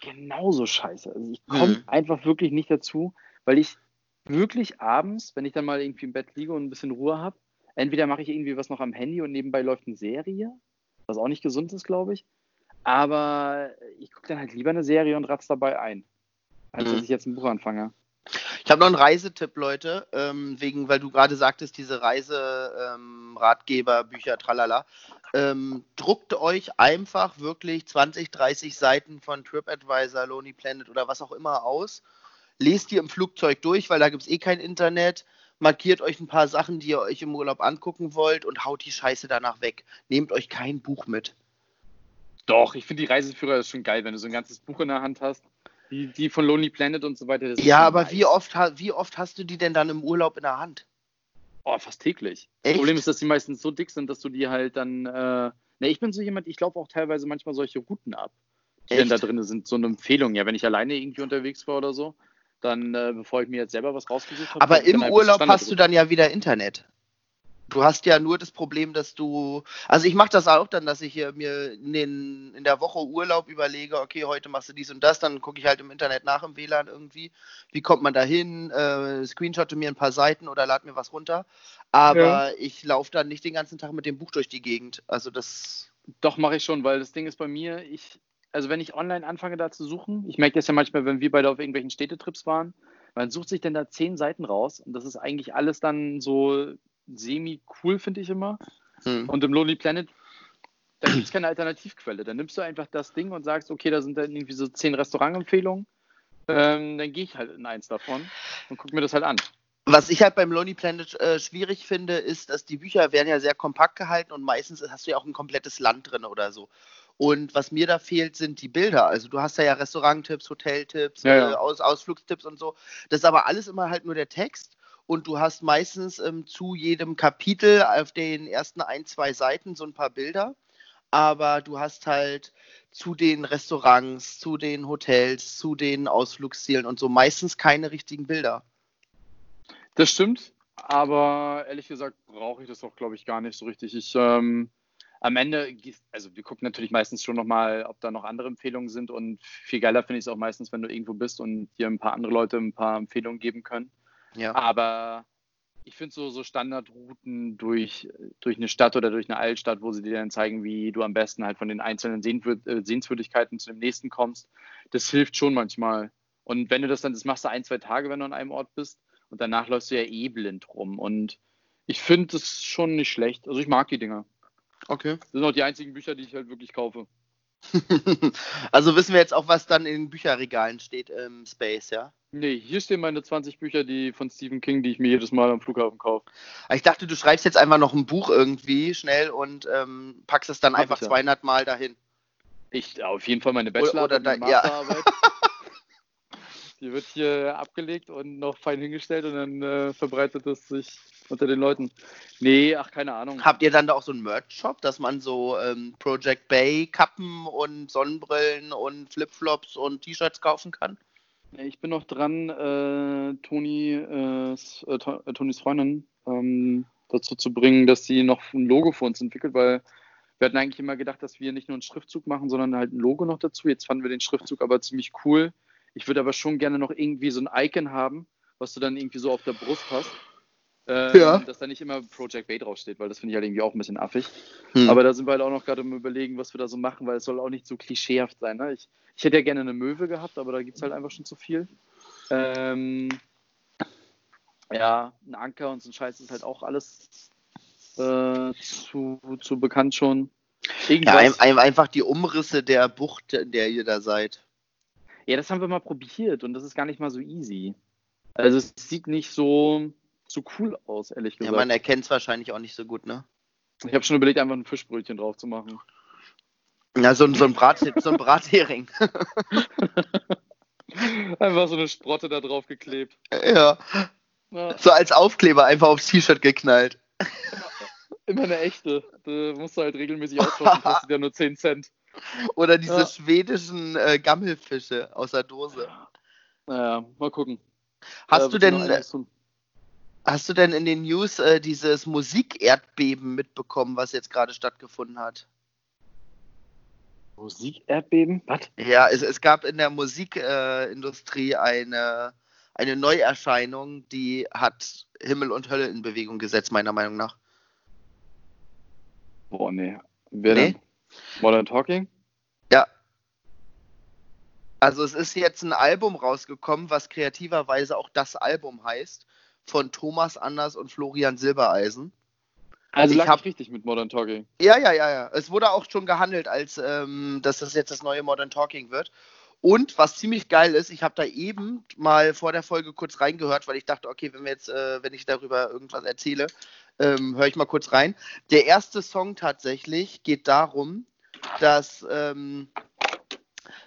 genauso scheiße. Also ich komme mhm. einfach wirklich nicht dazu, weil ich wirklich abends, wenn ich dann mal irgendwie im Bett liege und ein bisschen Ruhe habe, entweder mache ich irgendwie was noch am Handy und nebenbei läuft eine Serie, was auch nicht gesund ist, glaube ich. Aber ich gucke dann halt lieber eine Serie und ratze dabei ein, als mhm. dass ich jetzt ein Buch anfange. Ich habe noch einen Reisetipp, Leute, ähm, wegen, weil du gerade sagtest, diese Reiseratgeber, ähm, Bücher, tralala. Ähm, druckt euch einfach wirklich 20, 30 Seiten von TripAdvisor, Lonely Planet oder was auch immer aus. Lest die im Flugzeug durch, weil da gibt es eh kein Internet. Markiert euch ein paar Sachen, die ihr euch im Urlaub angucken wollt und haut die Scheiße danach weg. Nehmt euch kein Buch mit. Doch, ich finde die Reiseführer ist schon geil, wenn du so ein ganzes Buch in der Hand hast die, die von Lonely Planet und so weiter. ja, aber nice. wie, oft, wie oft hast du die denn dann im Urlaub in der Hand? Oh, fast täglich. Echt? Das Problem ist, dass die meistens so dick sind, dass du die halt dann. Äh, ne, ich bin so jemand, ich laufe auch teilweise manchmal solche Routen ab, die Echt? dann da drin sind. So eine Empfehlung. Ja, wenn ich alleine irgendwie unterwegs war oder so, dann, äh, bevor ich mir jetzt selber was rausgesucht habe. Aber im Urlaub hast du dann ja wieder Internet. Du hast ja nur das Problem, dass du, also ich mache das auch dann, dass ich hier mir in, den, in der Woche Urlaub überlege, okay, heute machst du dies und das, dann gucke ich halt im Internet nach im WLAN irgendwie, wie kommt man da hin, äh, screenshotte mir ein paar Seiten oder lade mir was runter, aber ja. ich laufe dann nicht den ganzen Tag mit dem Buch durch die Gegend, also das... Doch, mache ich schon, weil das Ding ist bei mir, ich, also wenn ich online anfange da zu suchen, ich merke das ja manchmal, wenn wir beide auf irgendwelchen Städtetrips waren, man sucht sich dann da zehn Seiten raus und das ist eigentlich alles dann so semi-cool, finde ich immer. Hm. Und im Lonely Planet, da gibt es keine Alternativquelle. Da nimmst du einfach das Ding und sagst, okay, da sind dann irgendwie so zehn Restaurantempfehlungen. Ähm, dann gehe ich halt in eins davon und gucke mir das halt an. Was ich halt beim Lonely Planet äh, schwierig finde, ist, dass die Bücher werden ja sehr kompakt gehalten und meistens hast du ja auch ein komplettes Land drin oder so. Und was mir da fehlt, sind die Bilder. Also du hast ja, ja Restauranttipps, Hoteltipps, ja, ja. Äh, Aus Ausflugstipps und so. Das ist aber alles immer halt nur der Text und du hast meistens ähm, zu jedem Kapitel auf den ersten ein, zwei Seiten so ein paar Bilder. Aber du hast halt zu den Restaurants, zu den Hotels, zu den Ausflugszielen und so meistens keine richtigen Bilder. Das stimmt, aber ehrlich gesagt brauche ich das auch, glaube ich, gar nicht so richtig. Ich ähm, am Ende, also wir gucken natürlich meistens schon nochmal, ob da noch andere Empfehlungen sind und viel geiler finde ich es auch meistens, wenn du irgendwo bist und dir ein paar andere Leute ein paar Empfehlungen geben können. Ja. Aber ich finde so, so Standardrouten durch, durch eine Stadt oder durch eine Altstadt, wo sie dir dann zeigen, wie du am besten halt von den einzelnen äh, Sehenswürdigkeiten zu dem nächsten kommst, das hilft schon manchmal. Und wenn du das dann, das machst du ein, zwei Tage, wenn du an einem Ort bist und danach läufst du ja eh blind rum. Und ich finde das schon nicht schlecht. Also ich mag die Dinger. Okay. Das sind auch die einzigen Bücher, die ich halt wirklich kaufe. (laughs) also wissen wir jetzt auch, was dann in Bücherregalen steht im Space, ja? Nee, hier stehen meine 20 Bücher, die von Stephen King, die ich mir jedes Mal am Flughafen kaufe. Ich dachte, du schreibst jetzt einfach noch ein Buch irgendwie schnell und ähm, packst es dann Mach einfach 200 Mal dahin. Ich auf jeden Fall meine Bachelor- oder, oder Masterarbeit. Ja. (laughs) die wird hier abgelegt und noch fein hingestellt und dann äh, verbreitet es sich unter den Leuten. Nee, ach, keine Ahnung. Habt ihr dann da auch so einen Merch-Shop, dass man so ähm, Project Bay Kappen und Sonnenbrillen und Flipflops und T-Shirts kaufen kann? Ich bin noch dran, äh, Toni, äh, äh, Tonis Freundin ähm, dazu zu bringen, dass sie noch ein Logo für uns entwickelt, weil Wir hatten eigentlich immer gedacht, dass wir nicht nur einen Schriftzug machen, sondern halt ein Logo noch dazu. Jetzt fanden wir den Schriftzug aber ziemlich cool. Ich würde aber schon gerne noch irgendwie so ein Icon haben, was du dann irgendwie so auf der Brust hast. Ähm, Ja. Dass da nicht immer Project Way draufsteht, weil das finde ich halt irgendwie auch ein bisschen affig. Hm. Aber da sind wir halt auch noch gerade im Überlegen, was wir da so machen, weil es soll auch nicht so klischeehaft sein. Ne? Ich, ich hätte ja gerne eine Möwe gehabt, aber da gibt es halt einfach schon zu viel. Ähm, ja, ein Anker und so ein Scheiß ist halt auch alles äh, zu, zu bekannt schon. ja, Irgendwas. ein, ein, einfach die Umrisse der Bucht, in der ihr da seid. Ja, das haben wir mal probiert und das ist gar nicht mal so easy. Also es sieht nicht so, so cool aus, ehrlich Ja, gesagt. man erkennt es wahrscheinlich auch nicht so gut, ne? ich habe schon überlegt, einfach ein Fischbrötchen drauf zu machen. Ja, so, ein- so ein, Brat, so ein Brathering. (laughs) Einfach so eine Sprotte da drauf geklebt. ja, Ja, so als Aufkleber einfach aufs T-Shirt geknallt. (laughs) immer eine echte. Da musst du halt regelmäßig austauschen, kostet ja nur 10 Cent. Oder diese Ja. schwedischen äh, Gammelfische aus der Dose. Naja, mal gucken. Hast Da du denn. Hast du denn in den News äh, dieses Musikerdbeben mitbekommen, was jetzt gerade stattgefunden hat? Musik-Erdbeben? Was? Ja, es, es gab in der Musikindustrie äh, eine, eine Neuerscheinung, die hat Himmel und Hölle in Bewegung gesetzt, meiner Meinung nach. Boah, nee. Wer Nee. denn? Modern Talking? Ja. Also es ist jetzt ein Album rausgekommen, was kreativerweise auch das Album heißt, von Thomas Anders und Florian Silbereisen. Also Ich lag hab- ich richtig mit Modern Talking. Ja, ja, ja, ja. Es wurde auch schon gehandelt, als ähm, dass das jetzt das neue Modern Talking wird. Und was ziemlich geil ist, ich habe da eben mal vor der Folge kurz reingehört, weil ich dachte, okay, wenn wir jetzt, äh, wenn ich darüber irgendwas erzähle, ähm, höre ich mal kurz rein. Der erste Song tatsächlich geht darum, dass ähm,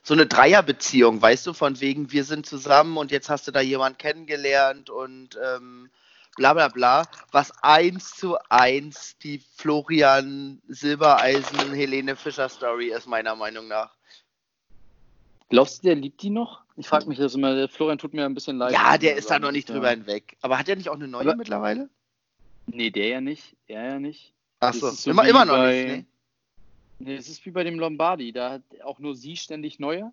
so eine Dreierbeziehung, weißt du, von wegen, wir sind zusammen und jetzt hast du da jemand kennengelernt und ähm, bla bla bla, was eins zu eins die Florian Silbereisen Helene Fischer Story ist, meiner Meinung nach. Glaubst du, der liebt die noch? Ich frage mich das immer. Der Florian tut mir ein bisschen leid. Ja, der ist da noch nicht Ja. drüber hinweg. Aber hat er nicht auch eine neue Aber- mittlerweile? Nee, der ja nicht. Er ja nicht. Achso, immer, immer noch bei- nicht. Ne? Nee, es ist wie bei dem Lombardi. Da hat auch nur sie ständig neue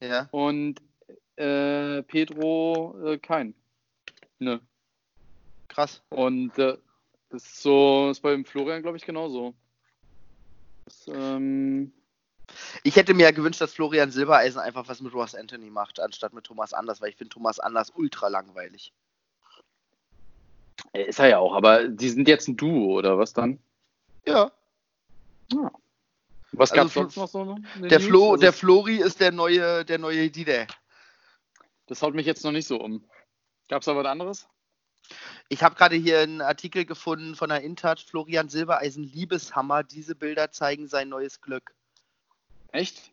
Ja. und äh, Pedro äh, kein. Ne. Krass. Und äh, das ist so, ist beim Florian, glaube ich, genauso. Das, ähm, Ich hätte mir ja gewünscht, dass Florian Silbereisen einfach was mit Ross Anthony macht, anstatt mit Thomas Anders, weil ich finde Thomas Anders ultra langweilig. ist er ja auch, aber die sind jetzt ein Duo, oder was dann? Ja. Was Also gab's sonst noch so? Der, News? Flo, Also, der Flori ist der neue, der neue Dide. Das haut mich jetzt noch nicht so um. Gab's da was anderes? Ich habe gerade hier einen Artikel gefunden von der Intouch, Florian Silbereisen Liebeshammer, diese Bilder zeigen sein neues Glück. Echt?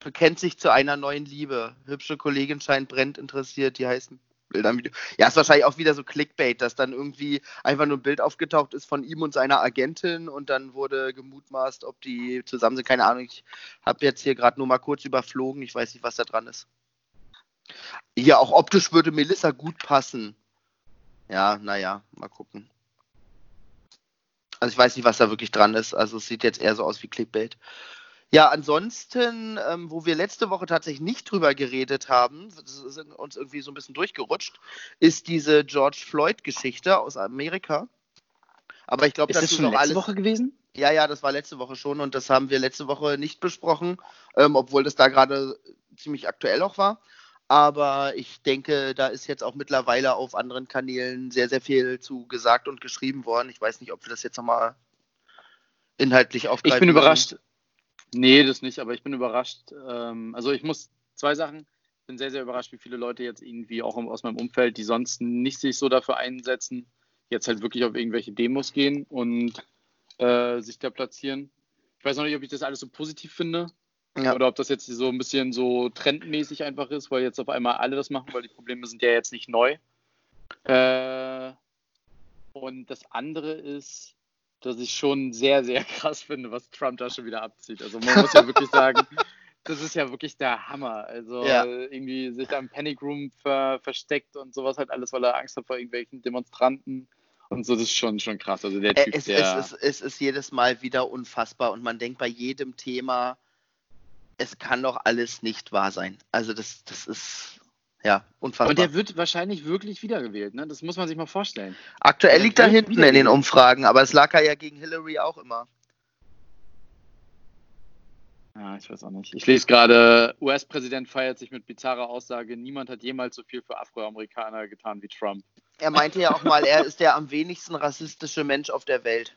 Bekennt sich zu einer neuen Liebe. Hübsche Kollegin scheint brennend interessiert, die heißen Bilder. im Video. Ja, ist wahrscheinlich auch wieder so Clickbait, dass dann irgendwie einfach nur ein Bild aufgetaucht ist von ihm und seiner Agentin und dann wurde gemutmaßt, ob die zusammen sind. Keine Ahnung, ich habe jetzt hier gerade nur mal kurz überflogen, ich weiß nicht, was da dran ist. Ja, auch optisch würde Melissa gut passen. Ja, naja, mal gucken. Also ich weiß nicht, was da wirklich dran ist. Also es sieht jetzt eher so aus wie Clickbait. Ja, ansonsten, ähm, wo wir letzte Woche tatsächlich nicht drüber geredet haben, das ist uns irgendwie so ein bisschen durchgerutscht, ist diese George Floyd-Geschichte aus Amerika. Aber ich glaube, Ist das ist schon letzte alles. Woche gewesen? Ja, ja, das war letzte Woche schon und das haben wir letzte Woche nicht besprochen, ähm, obwohl das da gerade ziemlich aktuell auch war. Aber ich denke, da ist jetzt auch mittlerweile auf anderen Kanälen sehr, sehr viel zu gesagt und geschrieben worden. Ich weiß nicht, ob wir das jetzt nochmal inhaltlich aufgreifen. Ich bin müssen. Nee, das nicht, aber ich bin überrascht. Ähm, also ich muss zwei Sachen. Ich bin sehr, sehr überrascht, wie viele Leute jetzt irgendwie auch aus meinem Umfeld, die sonst nicht sich so dafür einsetzen, jetzt halt wirklich auf irgendwelche Demos gehen und äh, sich da platzieren. Ich weiß noch nicht, ob ich das alles so positiv finde Ja. oder ob das jetzt so ein bisschen so trendmäßig einfach ist, weil jetzt auf einmal alle das machen, weil die Probleme sind ja jetzt nicht neu. Äh, und das andere ist, dass ich schon sehr, sehr (laughs) krass finde, was Trump da schon wieder abzieht. Also man muss ja wirklich sagen, (laughs) das ist ja wirklich der Hammer. Also Ja. irgendwie sich da im Panic Room ver versteckt und sowas halt alles, weil er Angst hat vor irgendwelchen Demonstranten Und so, das ist schon, schon krass. Also der Äh, Typ, Es, der. es, ist, es ist jedes Mal wieder unfassbar und man denkt bei jedem Thema, es kann doch alles nicht wahr sein. Also das, das ist ja unfassbar. und der wird wahrscheinlich wirklich wiedergewählt, ne? Das muss man sich mal vorstellen. Aktuell der liegt er hinten in den. Umfragen, aber es lag er ja gegen Hillary auch immer. Ja, ich weiß auch nicht. Ich lese gerade, US-Präsident feiert sich mit bizarrer Aussage, niemand hat jemals so viel für Afroamerikaner getan wie Trump. Er meinte ja auch mal, er ist der am wenigsten rassistische Mensch auf der Welt.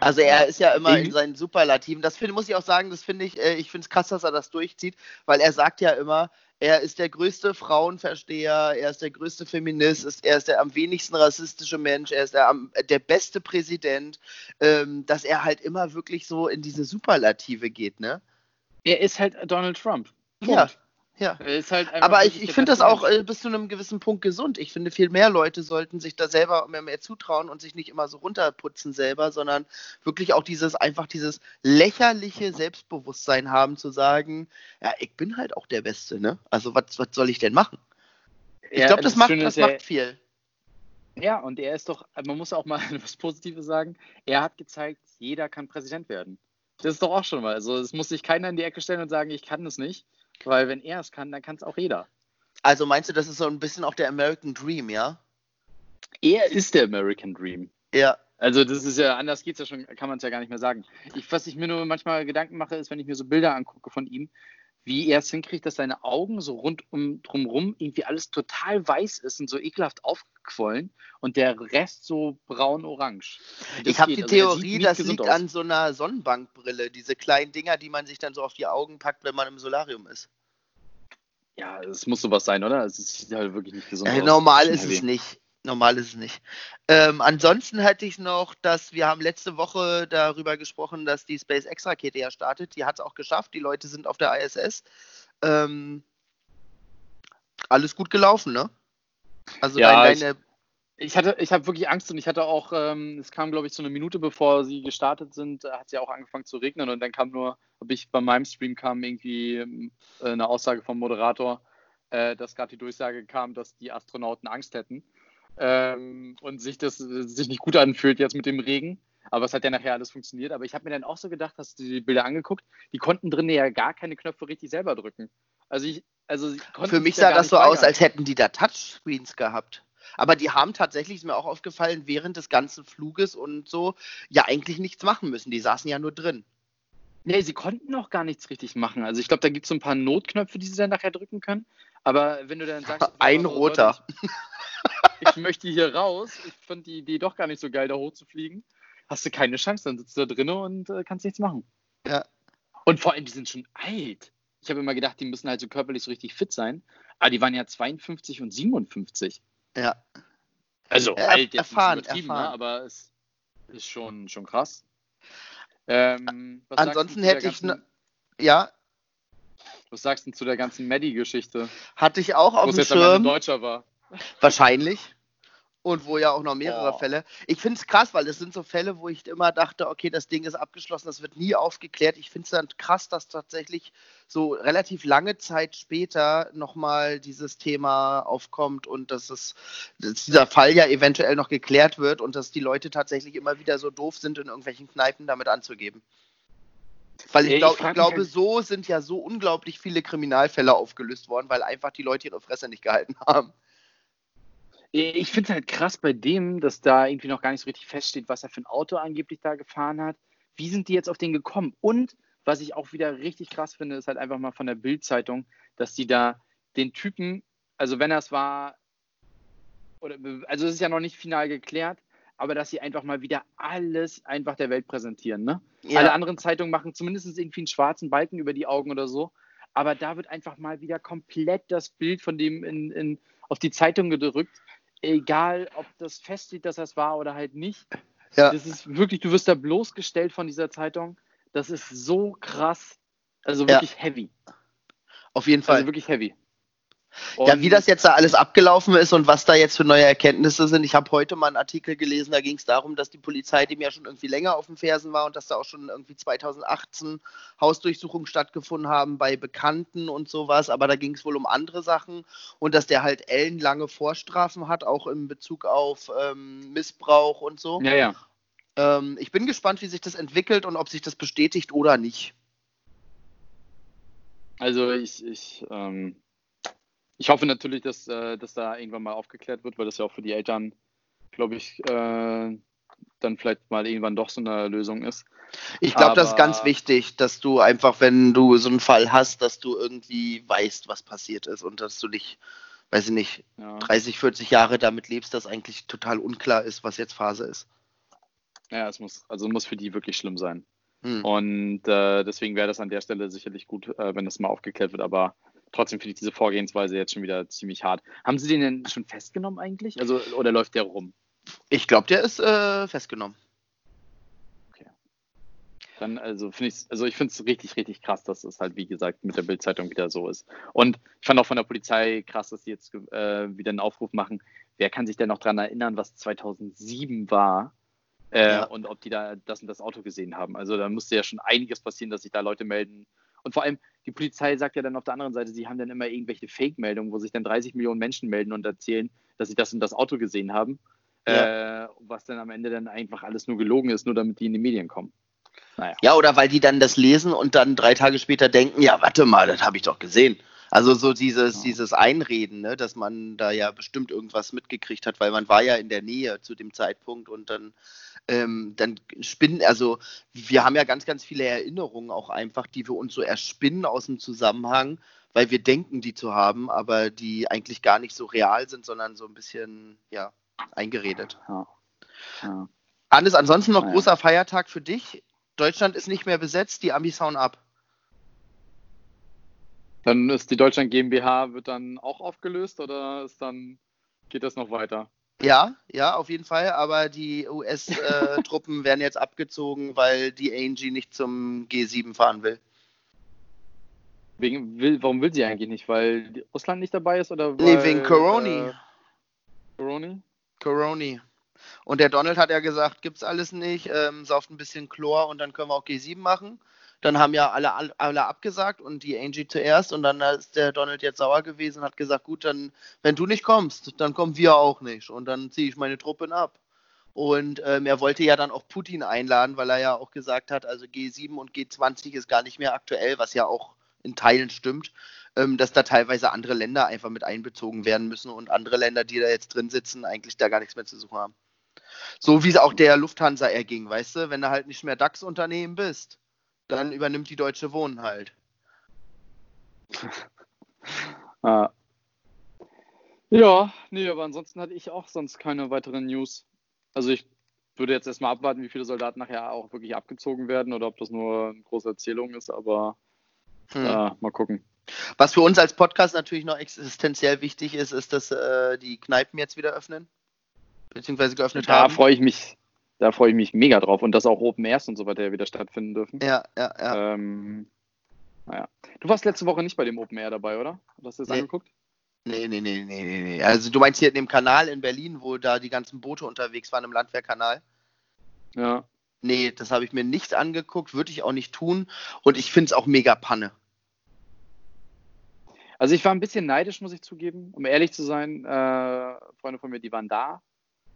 Also er ist ja immer in seinen Superlativen. Das finde, muss ich auch sagen, das finde ich, äh, ich finde es krass, dass er das durchzieht, weil er sagt ja immer, er ist der größte Frauenversteher, er ist der größte Feminist, ist, er ist der am wenigsten rassistische Mensch, er ist der, am, der beste Präsident, ähm, dass er halt immer wirklich so in diese Superlative geht, ne? Er ist halt Donald Trump. Punkt. ja. Er ist halt Aber ich, ich finde das auch äh, bis zu einem gewissen Punkt gesund. Ich finde, viel mehr Leute sollten sich da selber mehr, mehr zutrauen und sich nicht immer so runterputzen selber, sondern wirklich auch dieses, einfach dieses lächerliche Selbstbewusstsein haben, zu sagen, ja, ich bin halt auch der Beste, ne? Also was, was soll ich denn machen? Ich Ja, glaube, das, macht, das ist, er- macht viel. Ja, und er ist doch, man muss auch mal (laughs) was Positives sagen. Er hat gezeigt, jeder kann Präsident werden. Das ist doch auch schon mal. Also es muss sich keiner in die Ecke stellen und sagen, ich kann es nicht. Weil wenn er es kann, dann kann es auch jeder. Also meinst du, das ist so ein bisschen auch der American Dream, ja? Er ist der American Dream. Ja. Also das ist ja, anders geht's ja schon, kann man es ja gar nicht mehr sagen. Ich, was ich mir nur manchmal Gedanken mache, ist, wenn ich mir so Bilder angucke von ihm, wie er es hinkriegt, dass seine Augen so rundum drumrum irgendwie alles total weiß ist und so ekelhaft aufgequollen und der Rest so braun-orange. Ich habe die Also Theorie, das liegt aus. an so einer Sonnenbankbrille, diese kleinen Dinger, die man sich dann so auf die Augen packt, wenn man im Solarium ist. Ja, es muss sowas sein, oder? Es sieht halt wirklich nicht gesund Äh, aus. normal ist es nicht. Normal ist es nicht. Ähm, ansonsten hätte ich noch, dass wir haben letzte Woche darüber gesprochen, dass die SpaceX-Rakete ja startet. Die hat es auch geschafft. Die Leute sind auf der ISS. Ähm, alles gut gelaufen, ne? Also Ja, dein, ich- deine, Ich hatte, ich habe wirklich Angst und ich hatte auch, ähm, es kam, glaube ich, so eine Minute bevor sie gestartet sind, äh, hat es ja auch angefangen zu regnen und dann kam nur, habe ich bei meinem Stream kam irgendwie äh, eine Aussage vom Moderator, äh, dass gerade die Durchsage kam, dass die Astronauten Angst hätten ähm, und sich das sich nicht gut anfühlt jetzt mit dem Regen. Aber es hat ja nachher alles funktioniert. Aber ich habe mir dann auch so gedacht, hast du die Bilder angeguckt, die konnten drinnen ja gar keine Knöpfe richtig selber drücken. Also ich, also für mich sah das so aus, als hätten die da Touchscreens gehabt. Aber die haben tatsächlich, ist mir auch aufgefallen, während des ganzen Fluges und so, ja eigentlich nichts machen müssen. Die saßen ja nur drin. Nee, sie konnten auch gar nichts richtig machen. Also ich glaube, da gibt es so ein paar Notknöpfe, die sie dann nachher drücken können. Aber wenn du dann sagst, (laughs) Ein Leute, roter. Ich, (laughs) ich möchte hier raus, ich fand die Idee doch gar nicht so geil, da hochzufliegen, hast du keine Chance, dann sitzt du da drinnen und äh, kannst nichts machen. Ja. Und vor allem, die sind schon alt. Ich habe immer gedacht, die müssen halt so körperlich so richtig fit sein. Aber die waren ja 52 und 57. Ja. Also Ja, alt, jetzt erfahren, übertrieben, erfahren. Ne? aber es ist schon, schon krass. Ähm, Ansonsten hätte ich ganzen- Ja, Was sagst du zu der ganzen Maddie-Geschichte? hatte ich auch auf dem jetzt am Ende Schirm. Deutscher war. Wahrscheinlich. Und wo ja auch noch mehrere Oh. Fälle. Ich finde es krass, weil es sind so Fälle, wo ich immer dachte, okay, das Ding ist abgeschlossen, das wird nie aufgeklärt. Ich finde es dann krass, dass tatsächlich so relativ lange Zeit später nochmal dieses Thema aufkommt und dass, es, dass dieser Fall ja eventuell noch geklärt wird und dass die Leute tatsächlich immer wieder so doof sind, in irgendwelchen Kneipen damit anzugeben. Weil ich, ich glaub, ich mich glaube, halt- so sind ja so unglaublich viele Kriminalfälle aufgelöst worden, weil einfach die Leute ihre Fresse nicht gehalten (laughs) haben. Ich finde es halt krass bei dem, dass da irgendwie noch gar nicht so richtig feststeht, was er für ein Auto angeblich da gefahren hat. Wie sind die jetzt auf den gekommen? Und was ich auch wieder richtig krass finde, ist halt einfach mal von der Bild-Zeitung, dass die da den Typen, also wenn er es war, oder, also es ist ja noch nicht final geklärt, aber dass sie einfach mal wieder alles einfach der Welt präsentieren. Ne? Alle anderen Zeitungen machen zumindest irgendwie einen schwarzen Balken über die Augen oder so. Aber da wird einfach mal wieder komplett das Bild von dem in, in, auf die Zeitung gedrückt. Egal, ob das feststeht, dass das war oder halt nicht. Ja. Das ist wirklich, du wirst da bloßgestellt von dieser Zeitung. Das ist so krass. Also Ja. wirklich heavy. Auf jeden Fall. Also wirklich heavy. Ja, wie das jetzt da alles abgelaufen ist und was da jetzt für neue Erkenntnisse sind. Ich habe heute mal einen Artikel gelesen, da ging es darum, dass die Polizei dem ja schon irgendwie länger auf den Fersen war und dass da auch schon irgendwie 2018 Hausdurchsuchungen stattgefunden haben bei Bekannten und sowas. Aber da ging es wohl um andere Sachen und dass der halt ellenlange Vorstrafen hat, auch in Bezug auf ähm, Missbrauch und so. Ja, ja. Ähm, ich bin gespannt, wie sich das entwickelt und ob sich das bestätigt oder nicht. Also ich, ich, ähm, ich hoffe natürlich, dass, äh, dass da irgendwann mal aufgeklärt wird, weil das ja auch für die Eltern, glaube ich, äh, dann vielleicht mal irgendwann doch so eine Lösung ist. Ich glaube, das ist ganz wichtig, dass du einfach, wenn du so einen Fall hast, dass du irgendwie weißt, was passiert ist und dass du nicht, weiß ich nicht, ja. 30, 40 Jahre damit lebst, dass eigentlich total unklar ist, was jetzt Phase ist. Ja, es muss, also muss für die wirklich schlimm sein. Hm. Und äh, deswegen wäre das an der Stelle sicherlich gut, äh, wenn das mal aufgeklärt wird, aber trotzdem finde ich diese Vorgehensweise jetzt schon wieder ziemlich hart. Haben Sie den denn schon festgenommen eigentlich? Also, oder läuft der rum? Ich glaube, der ist äh, festgenommen. Okay. Dann, also finde ich also ich finde es richtig, richtig krass, dass es halt, wie gesagt, mit der Bildzeitung wieder so ist. Und ich fand auch von der Polizei krass, dass sie jetzt äh, wieder einen Aufruf machen. Wer kann sich denn noch daran erinnern, was 2007 war? äh, ja. und ob die da das und das Auto gesehen haben. Also da musste ja schon einiges passieren, dass sich da Leute melden. Und vor allem, die Polizei sagt ja dann auf der anderen Seite, sie haben dann immer irgendwelche Fake-Meldungen, wo sich dann 30 Millionen Menschen melden und erzählen, dass sie das und das Auto gesehen haben. Ja. Äh, was dann am Ende dann einfach alles nur gelogen ist, nur damit die in die Medien kommen. Naja. Ja, oder weil die dann das lesen und dann drei Tage später denken, ja, warte mal, das habe ich doch gesehen. Also so dieses, ja. dieses Einreden, ne, dass man da ja bestimmt irgendwas mitgekriegt hat, weil man war ja in der Nähe zu dem Zeitpunkt und dann ähm, dann spinnen, also wir haben ja ganz, ganz viele Erinnerungen auch einfach, die wir uns so erspinnen aus dem Zusammenhang, weil wir denken, die zu haben, aber die eigentlich gar nicht so real sind, sondern so ein bisschen, ja, eingeredet. Ja. Ja. Hannes, ansonsten noch großer Feiertag für dich. Deutschland ist nicht mehr besetzt, die Amis hauen ab. Dann ist die Deutschland GmbH, wird dann auch aufgelöst oder ist dann, geht das noch weiter? Ja, ja, auf jeden Fall. Aber die US-Truppen äh, (laughs) werden jetzt abgezogen, weil die Angie nicht zum G7 fahren will. Wegen, will, warum will sie eigentlich nicht? Weil Russland nicht dabei ist oder weil, Nee, wegen Coroni. Äh, Coroni? Coroni. Und der Donald hat ja gesagt, gibt's alles nicht, ähm, sauft ein bisschen Chlor und dann können wir auch G7 machen. Dann haben ja alle, alle abgesagt und die Angie zuerst und dann ist der Donald jetzt sauer gewesen und hat gesagt, gut, dann, wenn du nicht kommst, dann kommen wir auch nicht und dann ziehe ich meine Truppen ab. Und ähm, er wollte ja dann auch Putin einladen, weil er ja auch gesagt hat, also G7 und G20 ist gar nicht mehr aktuell, was ja auch in Teilen stimmt, ähm, dass da teilweise andere Länder einfach mit einbezogen werden müssen und andere Länder, die da jetzt drin sitzen, eigentlich da gar nichts mehr zu suchen haben. So wie es auch der Lufthansa erging, weißt du, wenn du halt nicht mehr DAX-Unternehmen bist, dann übernimmt die Deutsche Wohnen halt. (laughs) ah. Ja, nee, aber ansonsten hatte ich auch sonst keine weiteren News. Also ich würde jetzt erstmal abwarten, wie viele Soldaten nachher auch wirklich abgezogen werden oder ob das nur eine große Erzählung ist, aber hm. ja, mal gucken. Was für uns als Podcast natürlich noch existenziell wichtig ist, ist, dass äh, die Kneipen jetzt wieder öffnen, beziehungsweise geöffnet da haben. Da freue ich mich da freue ich mich mega drauf und dass auch Open Airs und so weiter wieder stattfinden dürfen. Ja, ja, ja. Ähm, naja. Du warst letzte Woche nicht bei dem Open Air dabei, oder? Hast du das nee. angeguckt? Nee, nee, nee, nee, nee, nee. Also du meinst hier in dem Kanal in Berlin, wo da die ganzen Boote unterwegs waren im Landwehrkanal? Ja. Nee, das habe ich mir nicht angeguckt, würde ich auch nicht tun. Und ich finde es auch mega Panne. Also ich war ein bisschen neidisch, muss ich zugeben, um ehrlich zu sein. Äh, Freunde von mir, die waren da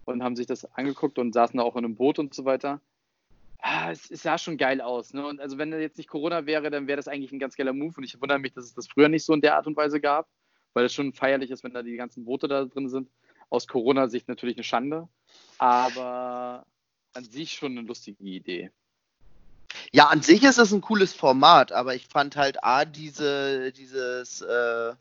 und haben sich das angeguckt und saßen da auch in einem Boot und so weiter. Ah, es, es, sah schon geil aus. Ne? Und also wenn jetzt nicht Corona wäre, dann wäre das eigentlich ein ganz geiler Move. Und ich wundere mich, dass es das früher nicht so in der Art und Weise gab, weil es schon feierlich ist, wenn da die ganzen Boote da drin sind. Aus Corona-Sicht natürlich eine Schande, aber an sich schon eine lustige Idee. Ja, an sich ist es ein cooles Format, aber ich fand halt A, diese, dieses äh,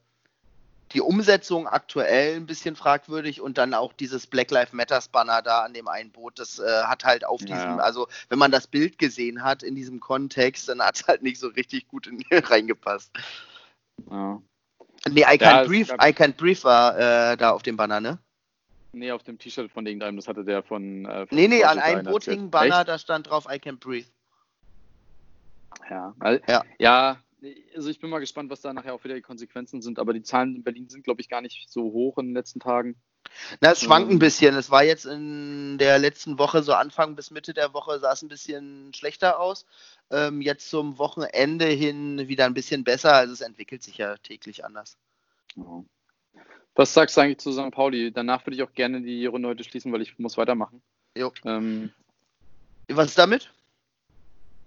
die Umsetzung aktuell ein bisschen fragwürdig und dann auch dieses Black Lives Matters Banner da an dem einen Boot, das äh, hat halt auf diesem, ja. also wenn man das Bild gesehen hat in diesem Kontext, dann hat es halt nicht so richtig gut in, (laughs) reingepasst. Ja. Nee, I Can't ja, Breathe, I Can't Breathe war äh, da auf dem Banner, ne? Nee, auf dem T-Shirt von irgendeinem, das hatte der von. Äh, von nee, nee, an einem Boot hing ein Banner, Echt? da stand drauf I Can't Breathe. Ja, also, ja. ja, Also ich bin mal gespannt, was da nachher auch wieder die Konsequenzen sind. Aber die Zahlen in Berlin sind, glaube ich, gar nicht so hoch in den letzten Tagen. Na, es schwankt ein Ähm. bisschen. Es war jetzt in der letzten Woche, so Anfang bis Mitte der Woche, sah es ein bisschen schlechter aus. Ähm, jetzt zum Wochenende hin wieder ein bisschen besser. Also es entwickelt sich ja täglich anders. Was sagst du eigentlich zu St. Pauli? Danach würde ich auch gerne die Runde heute schließen, weil ich muss weitermachen. Jo. Ähm, Was ist damit?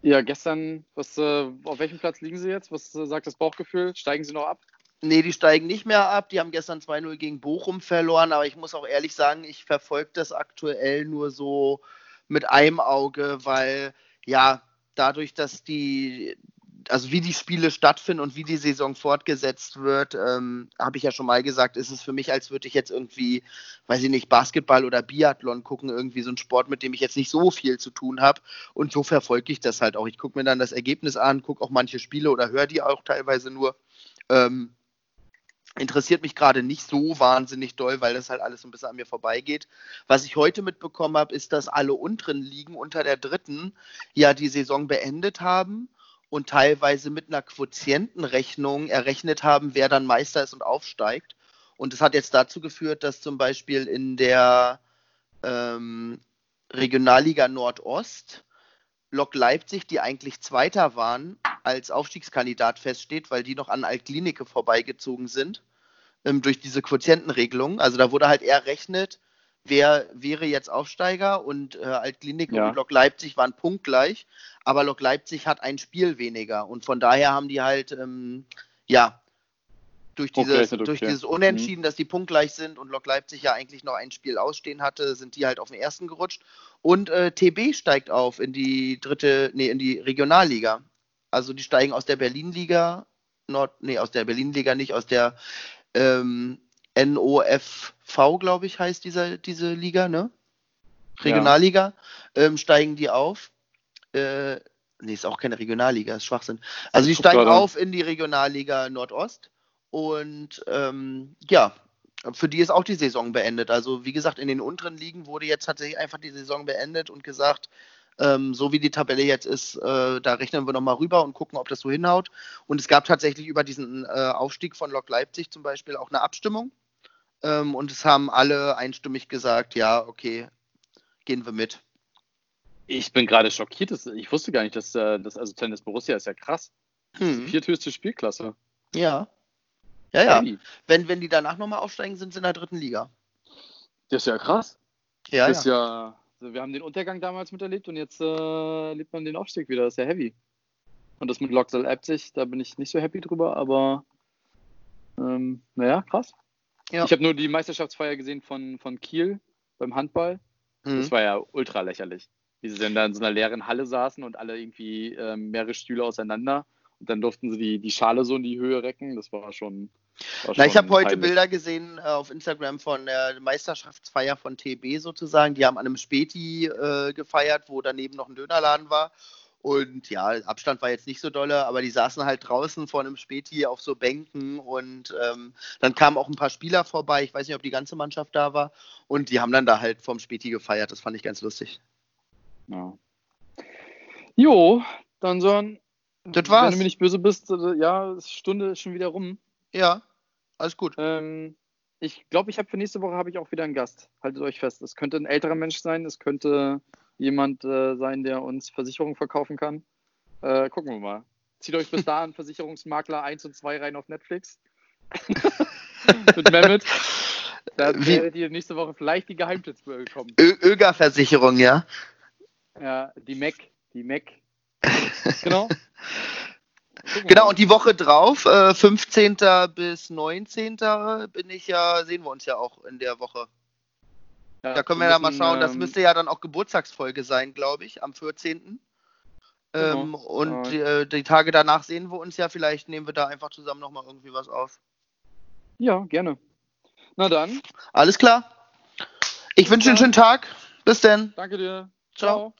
Ja, gestern, was, äh, auf welchem Platz liegen sie jetzt? Was äh, sagt das Bauchgefühl? Steigen sie noch ab? Nee, die steigen nicht mehr ab. Die haben gestern 2-0 gegen Bochum verloren, aber ich muss auch ehrlich sagen, ich verfolge das aktuell nur so mit einem Auge, weil ja, dadurch, dass die, also wie die Spiele stattfinden und wie die Saison fortgesetzt wird, ähm, habe ich ja schon mal gesagt, ist es für mich, als würde ich jetzt irgendwie, weiß ich nicht, Basketball oder Biathlon gucken, irgendwie so ein Sport, mit dem ich jetzt nicht so viel zu tun habe. Und so verfolge ich das halt auch. Ich gucke mir dann das Ergebnis an, gucke auch manche Spiele oder höre die auch teilweise nur. Ähm, interessiert mich gerade nicht so wahnsinnig doll, weil das halt alles so ein bisschen an mir vorbeigeht. Was ich heute mitbekommen habe, ist, dass alle unteren Ligen unter der dritten ja die Saison beendet haben und teilweise mit einer Quotientenrechnung errechnet haben, wer dann Meister ist und aufsteigt. Und das hat jetzt dazu geführt, dass zum Beispiel in der ähm, Regionalliga Nordost Lok Leipzig, die eigentlich Zweiter waren, als Aufstiegskandidat feststeht, weil die noch an Altklinike vorbeigezogen sind ähm, durch diese Quotientenregelung. Also da wurde halt eher rechnet, wer wäre jetzt Aufsteiger und äh, Altklinike Ja. und Lok Leipzig waren punktgleich, aber Lok Leipzig hat ein Spiel weniger und von daher haben die halt ähm, ja durch dieses, Hochgerechnet, durch okay. dieses Unentschieden, dass die punktgleich sind und Lok Leipzig ja eigentlich noch ein Spiel ausstehen hatte, sind die halt auf den ersten gerutscht. Und äh, TB steigt auf in die dritte, nee, in die Regionalliga. Also die steigen aus der Berlin-Liga, Nord, nee, aus der Berlin-Liga nicht, aus der ähm, NOFV, glaube ich, heißt diese, diese Liga, ne? Regionalliga, ähm, steigen die auf. Äh, nee, ist auch keine Regionalliga, ist Schwachsinn. Also die guck steigen auf in die Regionalliga Nordost und ähm, ja, für die ist auch die Saison beendet. Also wie gesagt, in den unteren Ligen wurde jetzt tatsächlich einfach die Saison beendet und gesagt, ähm, so wie die Tabelle jetzt ist, äh, da rechnen wir nochmal rüber und gucken, ob das so hinhaut. Und es gab tatsächlich über diesen äh, Aufstieg von Lok Leipzig zum Beispiel auch eine Abstimmung. Ähm, und es haben alle einstimmig gesagt, ja, okay, gehen wir mit. Ich bin gerade schockiert. dass- Ich wusste gar nicht, dass äh, das, also Tennis Borussia ist ja krass. Hm. Vierthöchste Spielklasse. Ja. Ja, ja. Wenn, wenn die danach nochmal aufsteigen, sind sie in der dritten Liga. Das ist ja krass. Ja, das ist ja. ja, also wir haben den Untergang damals miterlebt und jetzt äh, lebt man den Aufstieg wieder. Das ist ja heavy. Und das mit Loxel Leipzig, da bin ich nicht so happy drüber, aber ähm, naja, krass. Ja. Ich habe nur die Meisterschaftsfeier gesehen von, von Kiel beim Handball. Hm. Das war ja ultra lächerlich. Wie sie dann da in so einer leeren Halle saßen und alle irgendwie ähm, mehrere Stühle auseinander. Und dann durften sie die, die Schale so in die Höhe recken. Das war schon. War Na, ich schon habe heute peinlich. Bilder gesehen äh, auf Instagram von der Meisterschaftsfeier von TB sozusagen. Die haben an einem Späti äh, gefeiert, wo daneben noch ein Dönerladen war. Und ja, Abstand war jetzt nicht so dolle, aber die saßen halt draußen vor einem Späti auf so Bänken und ähm, dann kamen auch ein paar Spieler vorbei. Ich weiß nicht, ob die ganze Mannschaft da war. Und die haben dann da halt vom Späti gefeiert. Das fand ich ganz lustig. Ja. Jo, dann Sören, Das wenn war's. du mir nicht böse bist, äh, ja, Stunde ist schon wieder rum. Ja, alles gut. Ähm, ich glaube, ich habe für nächste Woche habe ich auch wieder einen Gast. Haltet euch fest. Es könnte ein älterer Mensch sein, es könnte jemand äh, sein, der uns Versicherungen verkaufen kann. Äh, gucken wir mal. Zieht euch bis (laughs) dahin Versicherungsmakler 1 und 2 rein auf Netflix. (laughs) Mit Mehmet. Da werdet ihr nächste Woche vielleicht die Geheimtipps bekommen. Ö Öger-Versicherung, ja. Ja, die Mac. Die Mac. (laughs) Genau. Genau, und die Woche drauf, äh, 15. bis 19. bin ich ja, sehen wir uns ja auch in der Woche. Ja, Da können wir ja mal schauen. Das ähm, müsste ja dann auch Geburtstagsfolge sein, glaube ich, am 14. Genau. Ähm, und Ja. äh, die Tage danach sehen wir uns ja. Vielleicht nehmen wir da einfach zusammen nochmal irgendwie was auf. Ja, gerne. Na dann, Alles klar. Ich wünsche einen schönen Tag. Bis denn. danke dir. Ciao. Ciao.